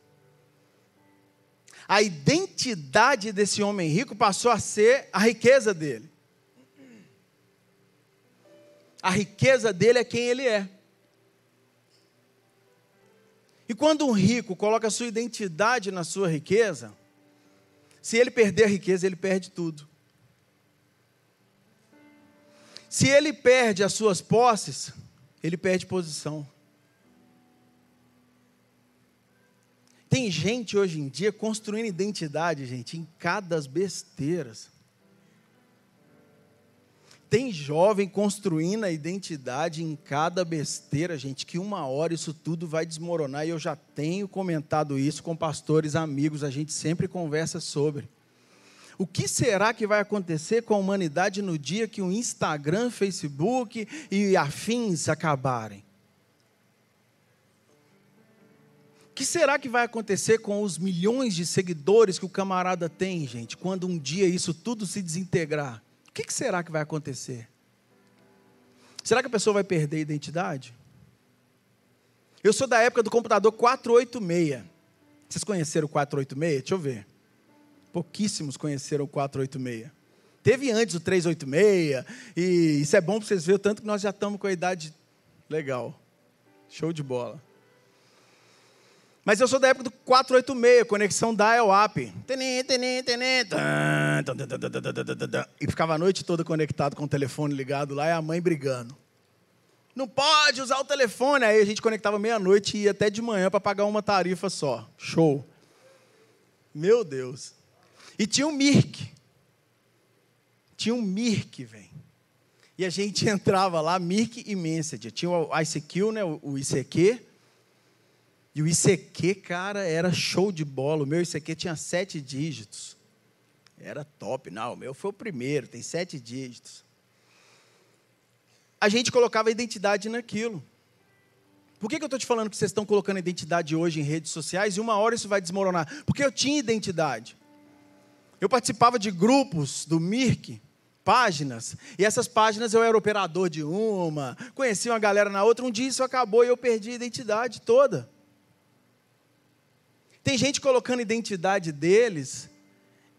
A identidade desse homem rico passou a ser a riqueza dele. A riqueza dele é quem ele é. E quando um rico coloca sua identidade na sua riqueza, se ele perder a riqueza, ele perde tudo. Se ele perde as suas posses, ele perde posição. Tem gente hoje em dia construindo identidade, gente, em cada besteiras. Tem jovem construindo a identidade em cada besteira, gente, que uma hora isso tudo vai desmoronar. E eu já tenho comentado isso com pastores amigos, a gente sempre conversa sobre. O que será que vai acontecer com a humanidade no dia que o Instagram, Facebook e afins acabarem? Que será que vai acontecer com os milhões de seguidores que o camarada tem, gente, quando um dia isso tudo se desintegrar? O que será que vai acontecer? Será que a pessoa vai perder a identidade? Eu sou da época do computador 486. Vocês conheceram o 486? Deixa eu ver. Pouquíssimos conheceram o 486. Teve antes o 386, e isso é bom para vocês verem o tanto que nós já estamos com a idade legal. Show de bola. Mas eu sou da época do 486, conexão dial-up. E ficava a noite toda conectado com o telefone ligado lá e a mãe brigando. Não pode usar o telefone. Aí a gente conectava meia-noite e ia até de manhã para pagar uma tarifa só. Show. Meu Deus. E tinha um Mirk. Tinha um Mirk, velho. E a gente entrava lá, Mirk e Message. Tinha o ICQ, né, o ICQ. E o ICQ, cara, era show de bola. O meu ICQ tinha sete dígitos. Era top. Não, o meu foi o primeiro, tem sete dígitos. A gente colocava identidade naquilo. Por que, que eu estou te falando que vocês estão colocando identidade hoje em redes sociais e uma hora isso vai desmoronar? Porque eu tinha identidade. Eu participava de grupos do Mirk, páginas, e essas páginas eu era operador de uma, conhecia uma galera na outra, um dia isso acabou e eu perdi a identidade toda. Tem gente colocando identidade deles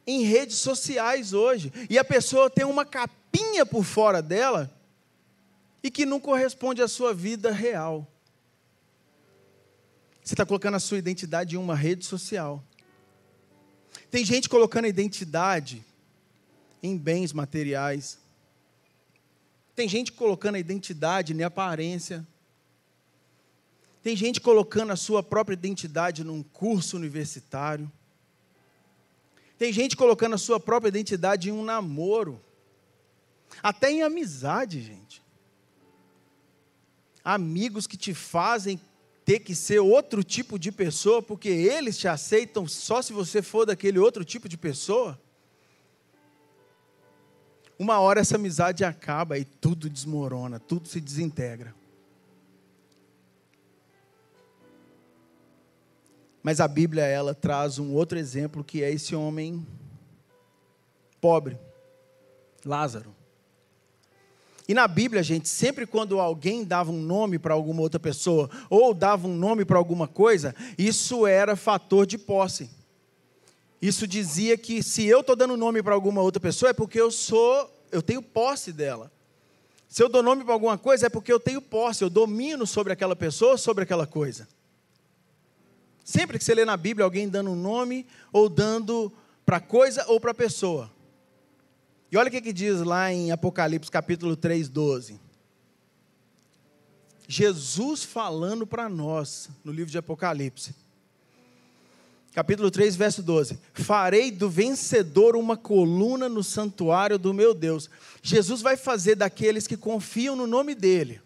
em redes sociais hoje, e a pessoa tem uma capinha por fora dela e que não corresponde à sua vida real. Você está colocando a sua identidade em uma rede social. Tem gente colocando identidade em bens materiais. Tem gente colocando a identidade em aparência. Tem gente colocando a sua própria identidade num curso universitário. Tem gente colocando a sua própria identidade em um namoro. Até em amizade, gente. Amigos que te fazem ter que ser outro tipo de pessoa, porque eles te aceitam só se você for daquele outro tipo de pessoa? Uma hora essa amizade acaba e tudo desmorona, tudo se desintegra. Mas a Bíblia ela traz um outro exemplo que é esse homem pobre, Lázaro. E na Bíblia, gente, sempre quando alguém dava um nome para alguma outra pessoa, ou dava um nome para alguma coisa, isso era fator de posse. Isso dizia que se eu estou dando nome para alguma outra pessoa, é porque eu sou, eu tenho posse dela. Se eu dou nome para alguma coisa, é porque eu tenho posse, eu domino sobre aquela pessoa, sobre aquela coisa. Sempre que você lê na Bíblia alguém dando um nome, ou dando para coisa ou para pessoa. E olha o que, que diz lá em Apocalipse capítulo 3, 12. Jesus falando para nós no livro de Apocalipse. Capítulo 3, verso 12: Farei do vencedor uma coluna no santuário do meu Deus. Jesus vai fazer daqueles que confiam no nome dele,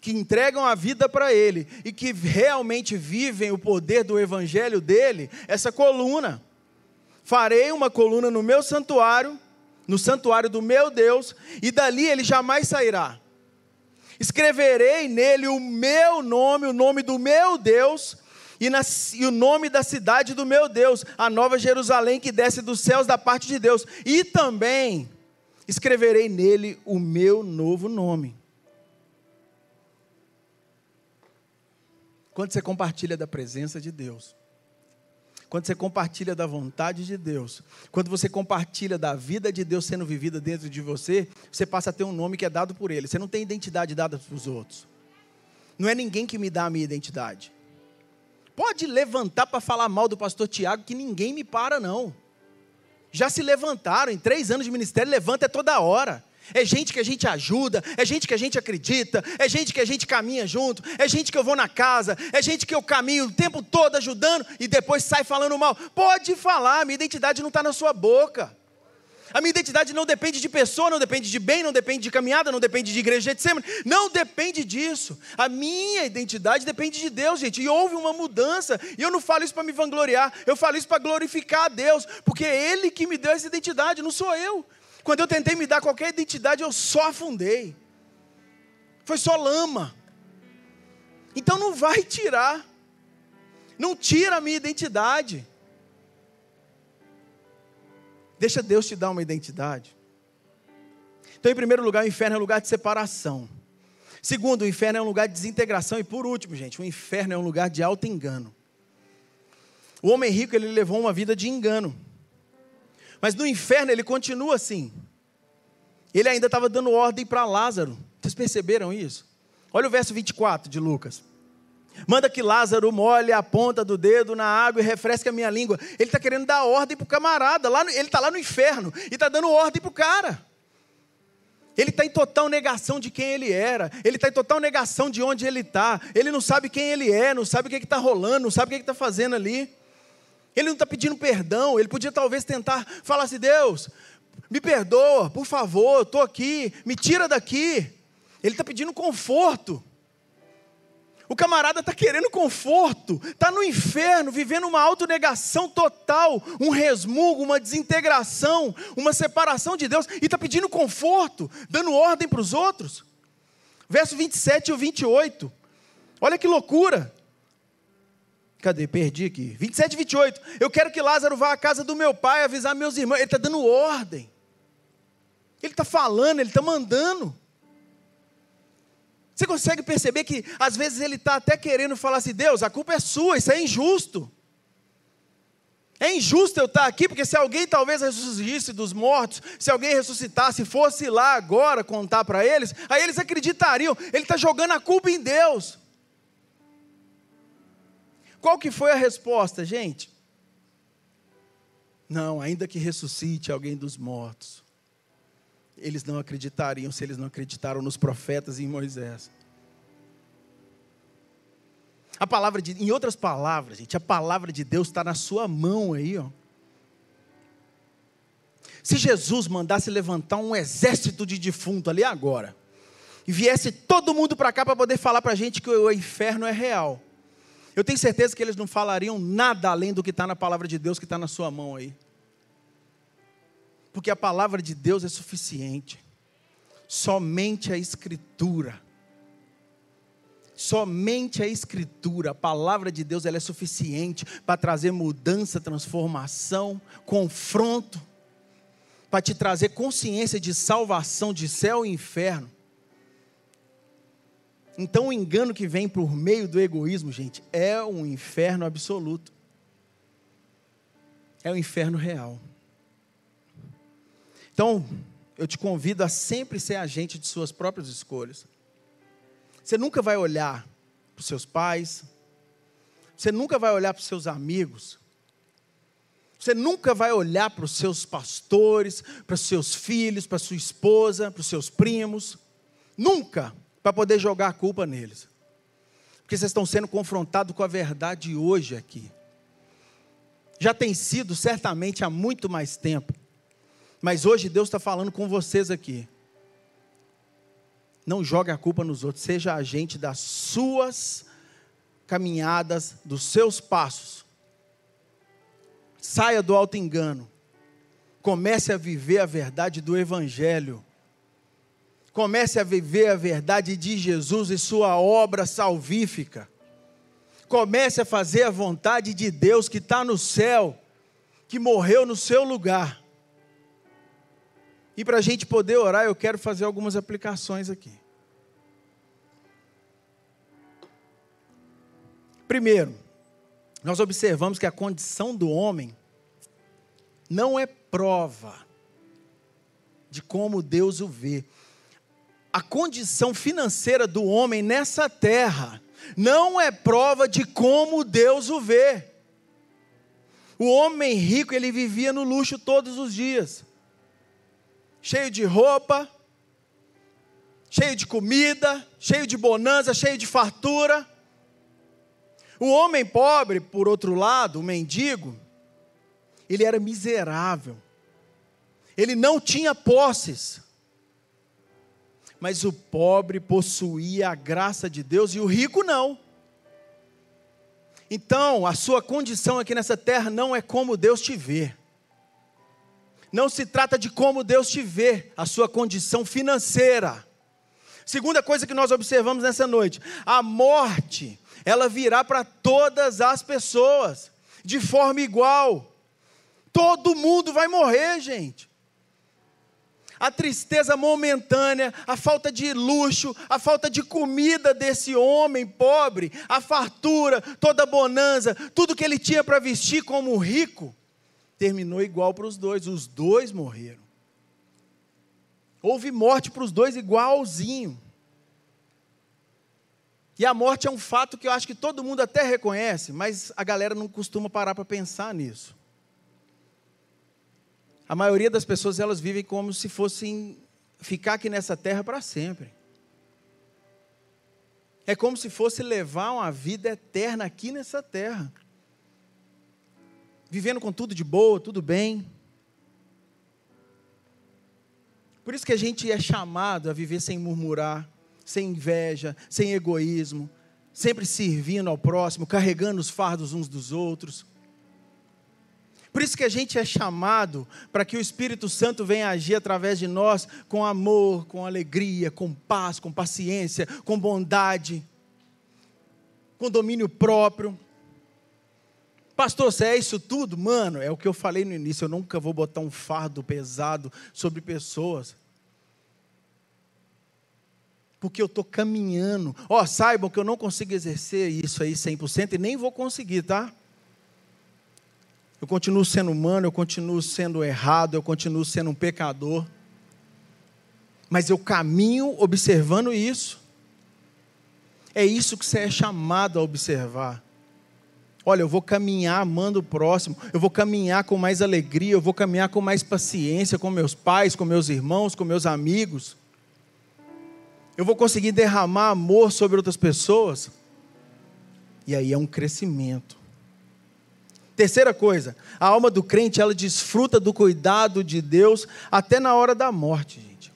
que entregam a vida para ele e que realmente vivem o poder do evangelho dele, essa coluna. Farei uma coluna no meu santuário no santuário do meu Deus, e dali ele jamais sairá. Escreverei nele o meu nome, o nome do meu Deus, e, na, e, o nome da cidade do meu Deus, a nova Jerusalém que desce dos céus da parte de Deus, e também escreverei nele o meu novo nome. Quando você compartilha da presença de Deus, quando você compartilha da vontade de Deus, quando você compartilha da vida de Deus sendo vivida dentro de você, você passa a ter um nome que é dado por Ele. Você não tem identidade dada para os outros. Não é ninguém que me dá a minha identidade. Pode levantar para falar mal do pastor Tiago, que ninguém me para, não. Já se levantaram, em três anos de ministério, levanta é toda hora. É gente que a gente ajuda, é gente que a gente acredita, é gente que a gente caminha junto, é gente que eu vou na casa, é gente que eu caminho o tempo todo ajudando e depois sai falando mal. Pode falar, minha identidade não está na sua boca. A minha identidade não depende de pessoa, não depende de bem, não depende de caminhada, não depende de igreja, etc. Não depende disso. A minha identidade depende de Deus, gente. E houve uma mudança. E eu não falo isso para me vangloriar, eu falo isso para glorificar a Deus, porque é Ele que me deu essa identidade, não sou eu. Quando eu tentei me dar qualquer identidade, eu só afundei. Foi só lama. Então não vai tirar. Não tira a minha identidade. Deixa Deus te dar uma identidade. Então, em primeiro lugar, o inferno é um lugar de separação. Segundo, o inferno é um lugar de desintegração. E por último, gente, o inferno é um lugar de alto engano. O homem rico, ele levou uma vida de engano. Mas no inferno ele continua assim. Ele ainda estava dando ordem para Lázaro. Vocês perceberam isso? Olha o verso 24 de Lucas. Manda que Lázaro molhe a ponta do dedo na água e refresque a minha língua. Ele está querendo dar ordem para o camarada. Lá no, ele está lá no inferno e está dando ordem para o cara. Ele está em total negação de quem ele era. Ele está em total negação de onde ele está. Ele não sabe quem ele é, não sabe o que está rolando, não sabe o que está fazendo ali. Ele não está pedindo perdão, ele podia talvez tentar falar assim: Deus, me perdoa, por favor, estou aqui, me tira daqui. Ele está pedindo conforto. O camarada está querendo conforto, está no inferno, vivendo uma autonegação total, um resmungo, uma desintegração, uma separação de Deus, e está pedindo conforto, dando ordem para os outros. Verso 27 e 28. Olha que loucura. Cadê? Perdi aqui. 27 e 28. Eu quero que Lázaro vá à casa do meu pai avisar meus irmãos. Ele está dando ordem. Ele está falando, ele está mandando. Você consegue perceber que às vezes ele está até querendo falar assim: Deus, a culpa é sua, isso é injusto. É injusto eu estar aqui, porque se alguém talvez ressuscitasse dos mortos, se alguém ressuscitasse, fosse lá agora contar para eles, aí eles acreditariam. Ele está jogando a culpa em Deus. Qual que foi a resposta, gente? Não, ainda que ressuscite alguém dos mortos, eles não acreditariam se eles não acreditaram nos profetas e em Moisés. A palavra de, em outras palavras, gente, a palavra de Deus está na sua mão aí, ó. Se Jesus mandasse levantar um exército de defunto ali agora, e viesse todo mundo para cá para poder falar para a gente que o inferno é real, eu tenho certeza que eles não falariam nada além do que está na palavra de Deus que está na sua mão aí. Porque a palavra de Deus é suficiente. Somente a Escritura. Somente a Escritura, a palavra de Deus, ela é suficiente para trazer mudança, transformação, confronto, para te trazer consciência de salvação de céu e inferno. Então, o engano que vem por meio do egoísmo, gente, é um inferno absoluto. É um inferno real. Então, eu te convido a sempre ser agente de suas próprias escolhas. Você nunca vai olhar para os seus pais, você nunca vai olhar para os seus amigos, você nunca vai olhar para os seus pastores, para os seus filhos, para sua esposa, para os seus primos. Nunca para poder jogar a culpa neles. Porque vocês estão sendo confrontados com a verdade hoje aqui. Já tem sido certamente há muito mais tempo. Mas hoje Deus está falando com vocês aqui. Não jogue a culpa nos outros, seja agente das suas caminhadas, dos seus passos. Saia do alto engano. Comece a viver a verdade do Evangelho. Comece a viver a verdade de Jesus e sua obra salvífica. Comece a fazer a vontade de Deus que está no céu, que morreu no seu lugar. E para a gente poder orar, eu quero fazer algumas aplicações aqui. Primeiro, nós observamos que a condição do homem não é prova de como Deus o vê. A condição financeira do homem nessa terra não é prova de como Deus o vê. O homem rico, ele vivia no luxo todos os dias, cheio de roupa, cheio de comida, cheio de bonança, cheio de fartura. O homem pobre, por outro lado, o mendigo, ele era miserável. Ele não tinha posses. Mas o pobre possuía a graça de Deus e o rico não. Então, a sua condição aqui nessa terra não é como Deus te vê. Não se trata de como Deus te vê, a sua condição financeira. Segunda coisa que nós observamos nessa noite: a morte ela virá para todas as pessoas, de forma igual. Todo mundo vai morrer, gente. A tristeza momentânea, a falta de luxo, a falta de comida desse homem pobre, a fartura, toda a bonança, tudo que ele tinha para vestir como rico, terminou igual para os dois. Os dois morreram. Houve morte para os dois igualzinho. E a morte é um fato que eu acho que todo mundo até reconhece, mas a galera não costuma parar para pensar nisso. A maioria das pessoas elas vivem como se fossem ficar aqui nessa terra para sempre. É como se fosse levar uma vida eterna aqui nessa terra. Vivendo com tudo de boa, tudo bem. Por isso que a gente é chamado a viver sem murmurar, sem inveja, sem egoísmo, sempre servindo ao próximo, carregando os fardos uns dos outros. Por isso que a gente é chamado para que o Espírito Santo venha agir através de nós com amor, com alegria, com paz, com paciência, com bondade, com domínio próprio. Pastor, se é isso tudo, mano, é o que eu falei no início, eu nunca vou botar um fardo pesado sobre pessoas porque eu estou caminhando. Ó, oh, saibam que eu não consigo exercer isso aí 100% e nem vou conseguir, tá? Eu continuo sendo humano, eu continuo sendo errado, eu continuo sendo um pecador. Mas eu caminho observando isso. É isso que você é chamado a observar. Olha, eu vou caminhar amando o próximo, eu vou caminhar com mais alegria, eu vou caminhar com mais paciência com meus pais, com meus irmãos, com meus amigos eu vou conseguir derramar amor sobre outras pessoas. E aí é um crescimento. Terceira coisa, a alma do crente, ela desfruta do cuidado de Deus até na hora da morte, gente.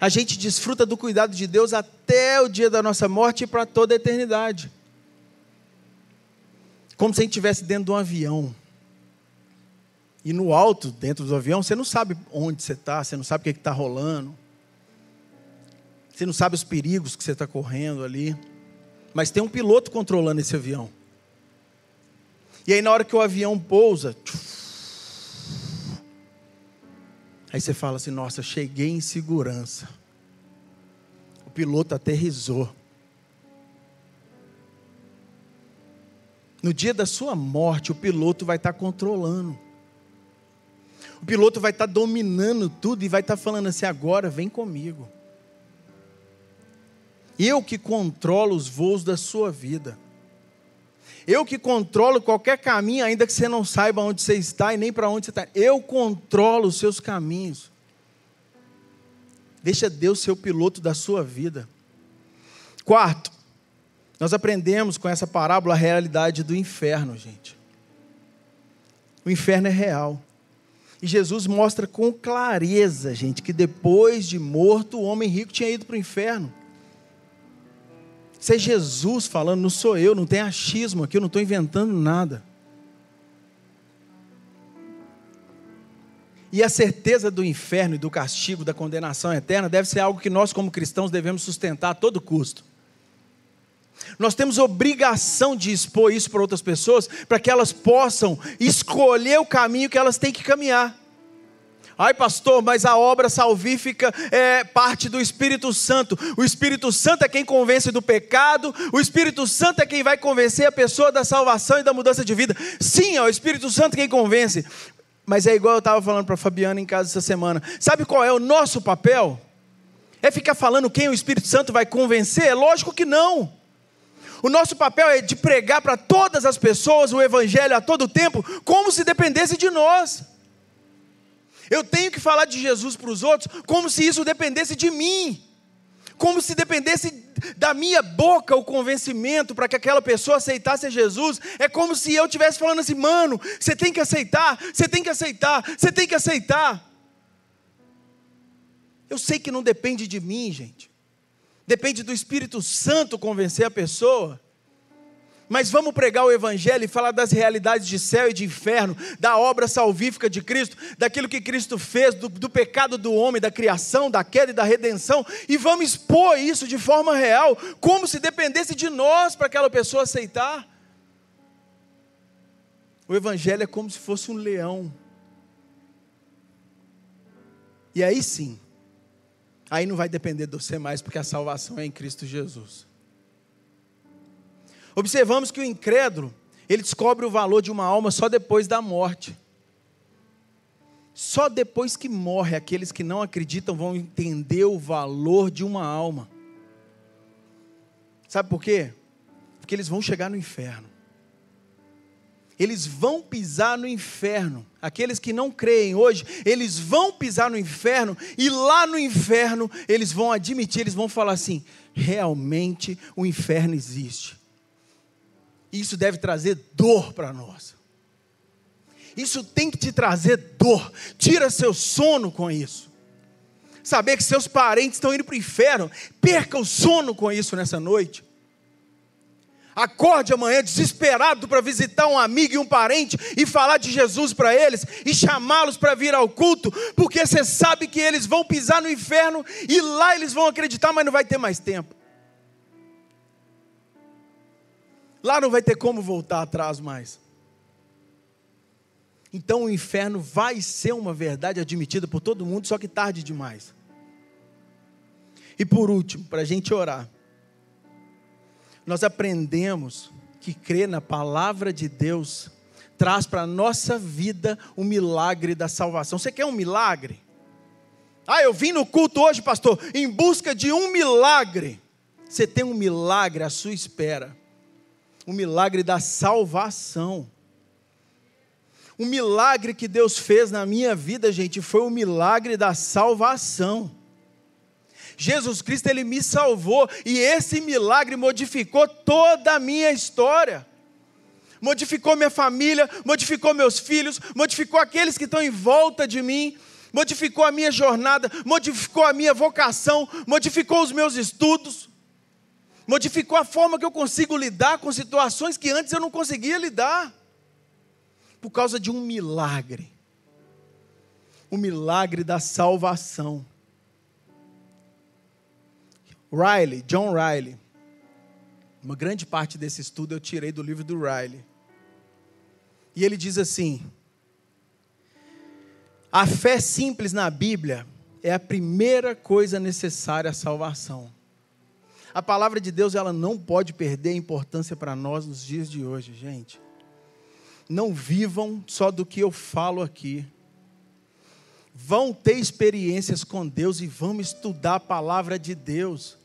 A gente desfruta do cuidado de Deus até o dia da nossa morte e para toda a eternidade. Como se a gente estivesse dentro de um avião. E no alto, dentro do avião, você não sabe onde você está, você não sabe o que está rolando. Você não sabe os perigos que você está correndo ali. Mas tem um piloto controlando esse avião. E aí, na hora que o avião pousa, aí você fala assim: Nossa, cheguei em segurança. O piloto aterrizou. No dia da sua morte, o piloto vai estar tá controlando. O piloto vai estar tá dominando tudo e vai estar tá falando assim: agora vem comigo. Eu que controlo os voos da sua vida. Eu que controlo qualquer caminho, ainda que você não saiba onde você está e nem para onde você está. Eu controlo os seus caminhos. Deixa Deus ser o piloto da sua vida. Quarto, nós aprendemos com essa parábola a realidade do inferno, gente. O inferno é real. E Jesus mostra com clareza, gente, que depois de morto, o homem rico tinha ido para o inferno. Isso é Jesus falando, não sou eu, não tem achismo aqui, eu não estou inventando nada. E a certeza do inferno e do castigo, da condenação eterna, deve ser algo que nós, como cristãos, devemos sustentar a todo custo. Nós temos obrigação de expor isso para outras pessoas, para que elas possam escolher o caminho que elas têm que caminhar. Ai, pastor, mas a obra salvífica é parte do Espírito Santo. O Espírito Santo é quem convence do pecado, o Espírito Santo é quem vai convencer a pessoa da salvação e da mudança de vida. Sim, é o Espírito Santo quem convence. Mas é igual eu estava falando para a Fabiana em casa essa semana. Sabe qual é o nosso papel? É ficar falando quem o Espírito Santo vai convencer? É lógico que não. O nosso papel é de pregar para todas as pessoas o Evangelho a todo tempo, como se dependesse de nós. Eu tenho que falar de Jesus para os outros como se isso dependesse de mim, como se dependesse da minha boca o convencimento para que aquela pessoa aceitasse Jesus. É como se eu estivesse falando assim, mano, você tem que aceitar, você tem que aceitar, você tem que aceitar. Eu sei que não depende de mim, gente. Depende do Espírito Santo convencer a pessoa. Mas vamos pregar o Evangelho e falar das realidades de céu e de inferno, da obra salvífica de Cristo, daquilo que Cristo fez, do, do, pecado do homem, da criação, da queda e da redenção, e vamos expor isso de forma real, como se dependesse de nós para aquela pessoa aceitar. O Evangelho é como se fosse um leão. E aí sim, aí não vai depender de você mais, porque a salvação é em Cristo Jesus. Observamos que o incrédulo, ele descobre o valor de uma alma só depois da morte. Só depois que morre, aqueles que não acreditam vão entender o valor de uma alma. Sabe por quê? Porque eles vão chegar no inferno. Eles vão pisar no inferno. Aqueles que não creem hoje, eles vão pisar no inferno e lá no inferno eles vão admitir, eles vão falar assim: realmente o inferno existe. Isso deve trazer dor para nós. Isso tem que te trazer dor. Tira seu sono com isso. Saber que seus parentes estão indo para o inferno, perca o sono com isso nessa noite. Acorde amanhã desesperado para visitar um amigo e um parente e falar de Jesus para eles e chamá-los para vir ao culto, porque você sabe que eles vão pisar no inferno e lá eles vão acreditar, mas não vai ter mais tempo. Lá não vai ter como voltar atrás mais. Então o inferno vai ser uma verdade admitida por todo mundo, só que tarde demais. E por último, para a gente orar, nós aprendemos que crer na palavra de Deus traz para a nossa vida o milagre da salvação. Você quer um milagre? Ah, eu vim no culto hoje, pastor, em busca de um milagre. Você tem um milagre à sua espera o milagre da salvação. O milagre que Deus fez na minha vida, gente, foi o milagre da salvação. Jesus Cristo, Ele me salvou, e esse milagre modificou toda a minha história. Modificou minha família, modificou meus filhos, modificou aqueles que estão em volta de mim, modificou a minha jornada, modificou a minha vocação, modificou os meus estudos modificou a forma que eu consigo lidar com situações que antes eu não conseguia lidar, por causa de um milagre o milagre da salvação. Riley, John Riley, uma grande parte desse estudo eu tirei do livro do Riley. E ele diz assim: a fé simples na Bíblia é a primeira coisa necessária à salvação. A palavra de Deus ela não pode perder importância para nós nos dias de hoje, gente. Não vivam só do que eu falo aqui. Vão ter experiências com Deus e vamos estudar a palavra de Deus.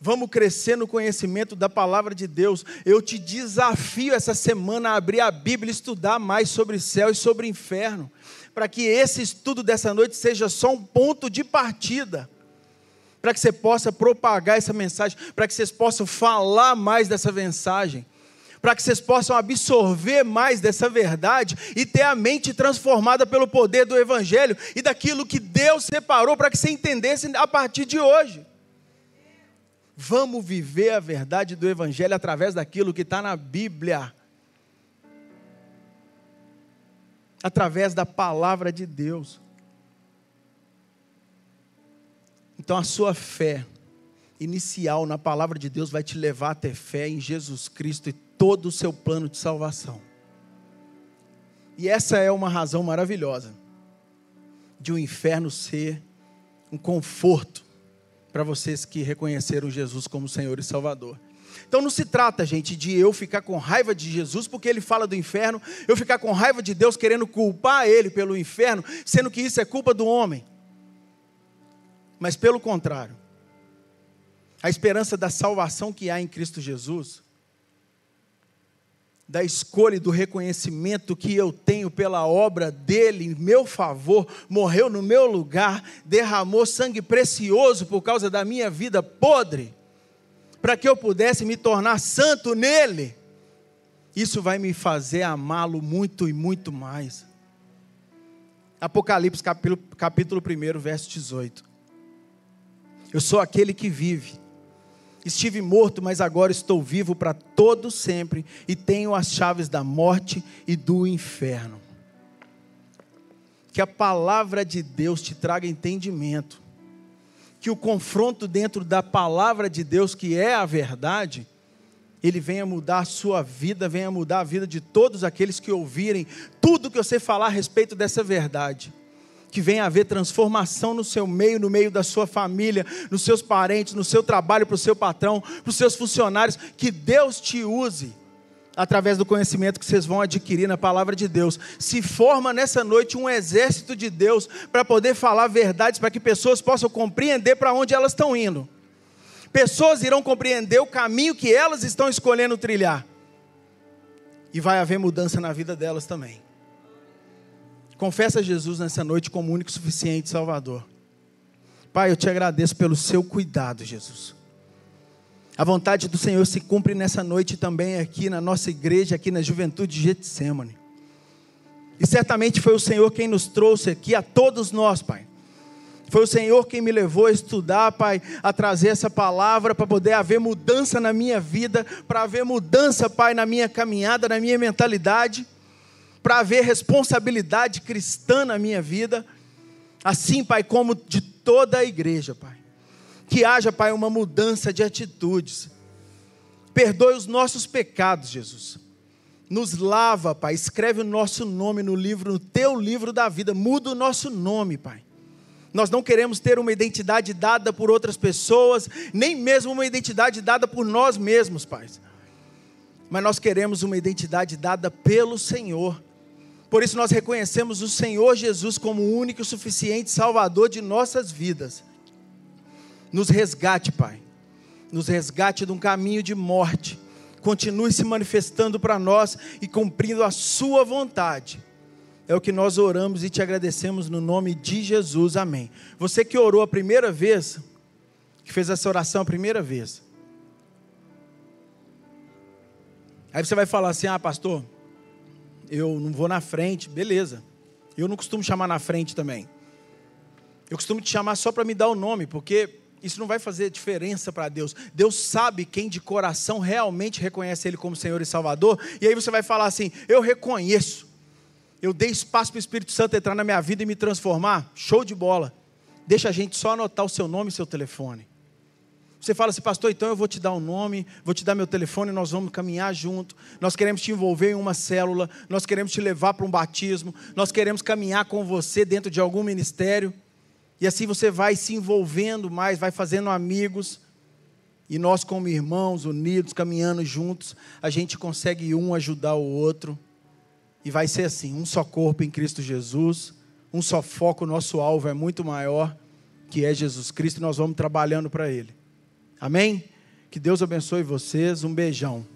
Vamos crescer no conhecimento da palavra de Deus. Eu te desafio essa semana a abrir a Bíblia e estudar mais sobre céu e sobre inferno, para que esse estudo dessa noite seja só um ponto de partida para que você possa propagar essa mensagem, para que vocês possam falar mais dessa mensagem, para que vocês possam absorver mais dessa verdade e ter a mente transformada pelo poder do Evangelho e daquilo que Deus separou para que você entendesse a partir de hoje. Vamos viver a verdade do Evangelho através daquilo que está na Bíblia. Através da palavra de Deus. Então a sua fé inicial na palavra de Deus vai te levar a ter fé em Jesus Cristo e todo o seu plano de salvação. E essa é uma razão maravilhosa. de o um inferno ser um conforto para vocês que reconheceram Jesus como Senhor e Salvador. Então não se trata, gente, de eu ficar com raiva de Jesus porque ele fala do inferno, eu ficar com raiva de Deus querendo culpar ele pelo inferno, sendo que isso é culpa do homem. Mas pelo contrário, a esperança da salvação que há em Cristo Jesus, da escolha e do reconhecimento que eu tenho pela obra dele em meu favor, morreu no meu lugar, derramou sangue precioso por causa da minha vida podre para que eu pudesse me tornar santo nele. Isso vai me fazer amá-lo muito e muito mais. Apocalipse capítulo, capítulo 1, verso 18. Eu sou aquele que vive. Estive morto, mas agora estou vivo para todo sempre e tenho as chaves da morte e do inferno. Que a palavra de Deus te traga entendimento que o confronto dentro da palavra de Deus, que é a verdade, ele venha mudar a sua vida, venha mudar a vida de todos aqueles que ouvirem tudo que você falar a respeito dessa verdade. Que venha haver transformação no seu meio, no meio da sua família, nos seus parentes, no seu trabalho, para o seu patrão, para os seus funcionários. Que Deus te use através do conhecimento que vocês vão adquirir na palavra de Deus. Se forma nessa noite um exército de Deus para poder falar verdades, para que pessoas possam compreender para onde elas estão indo. Pessoas irão compreender o caminho que elas estão escolhendo trilhar. E vai haver mudança na vida delas também. Confessa Jesus nessa noite como único suficiente Salvador. Pai, eu te agradeço pelo seu cuidado, Jesus. A vontade do Senhor se cumpre nessa noite também aqui na nossa igreja, aqui na juventude de Getsemane. E certamente foi o Senhor quem nos trouxe aqui, a todos nós, Pai. Foi o Senhor quem me levou a estudar, Pai, a trazer essa palavra para poder haver mudança na minha vida, para haver mudança, Pai, na minha caminhada, na minha mentalidade, para haver responsabilidade cristã na minha vida, assim, Pai, como de toda a igreja, Pai. Que haja, Pai, uma mudança de atitudes. Perdoe os nossos pecados, Jesus. Nos lava, Pai. Escreve o nosso nome no livro, no teu livro da vida. Muda o nosso nome, Pai. Nós não queremos ter uma identidade dada por outras pessoas, nem mesmo uma identidade dada por nós mesmos, Pai. Mas nós queremos uma identidade dada pelo Senhor. Por isso nós reconhecemos o Senhor Jesus como o único e suficiente Salvador de nossas vidas. Nos resgate, Pai. Nos resgate de um caminho de morte. Continue se manifestando para nós e cumprindo a Sua vontade. É o que nós oramos e te agradecemos no nome de Jesus. Amém. Você que orou a primeira vez, que fez essa oração a primeira vez. Aí você vai falar assim: ah, pastor, eu não vou na frente. Beleza. Eu não costumo chamar na frente também. Eu costumo te chamar só para me dar o nome, porque isso não vai fazer diferença para Deus. Deus sabe quem de coração realmente reconhece Ele como Senhor e Salvador. E aí você vai falar assim: Eu reconheço. Eu dei espaço para o Espírito Santo entrar na minha vida e me transformar. Show de bola. Deixa a gente só anotar o seu nome e seu telefone. Você fala assim, pastor, então eu vou te dar um nome, vou te dar meu telefone, nós vamos caminhar junto. Nós queremos te envolver em uma célula, nós queremos te levar para um batismo, nós queremos caminhar com você dentro de algum ministério. E assim você vai se envolvendo mais, vai fazendo amigos. E nós, como irmãos, unidos, caminhando juntos, a gente consegue um ajudar o outro. E vai ser assim: um só corpo em Cristo Jesus, um só foco, nosso alvo é muito maior, que é Jesus Cristo, e nós vamos trabalhando para Ele. Amém? Que Deus abençoe vocês. Um beijão.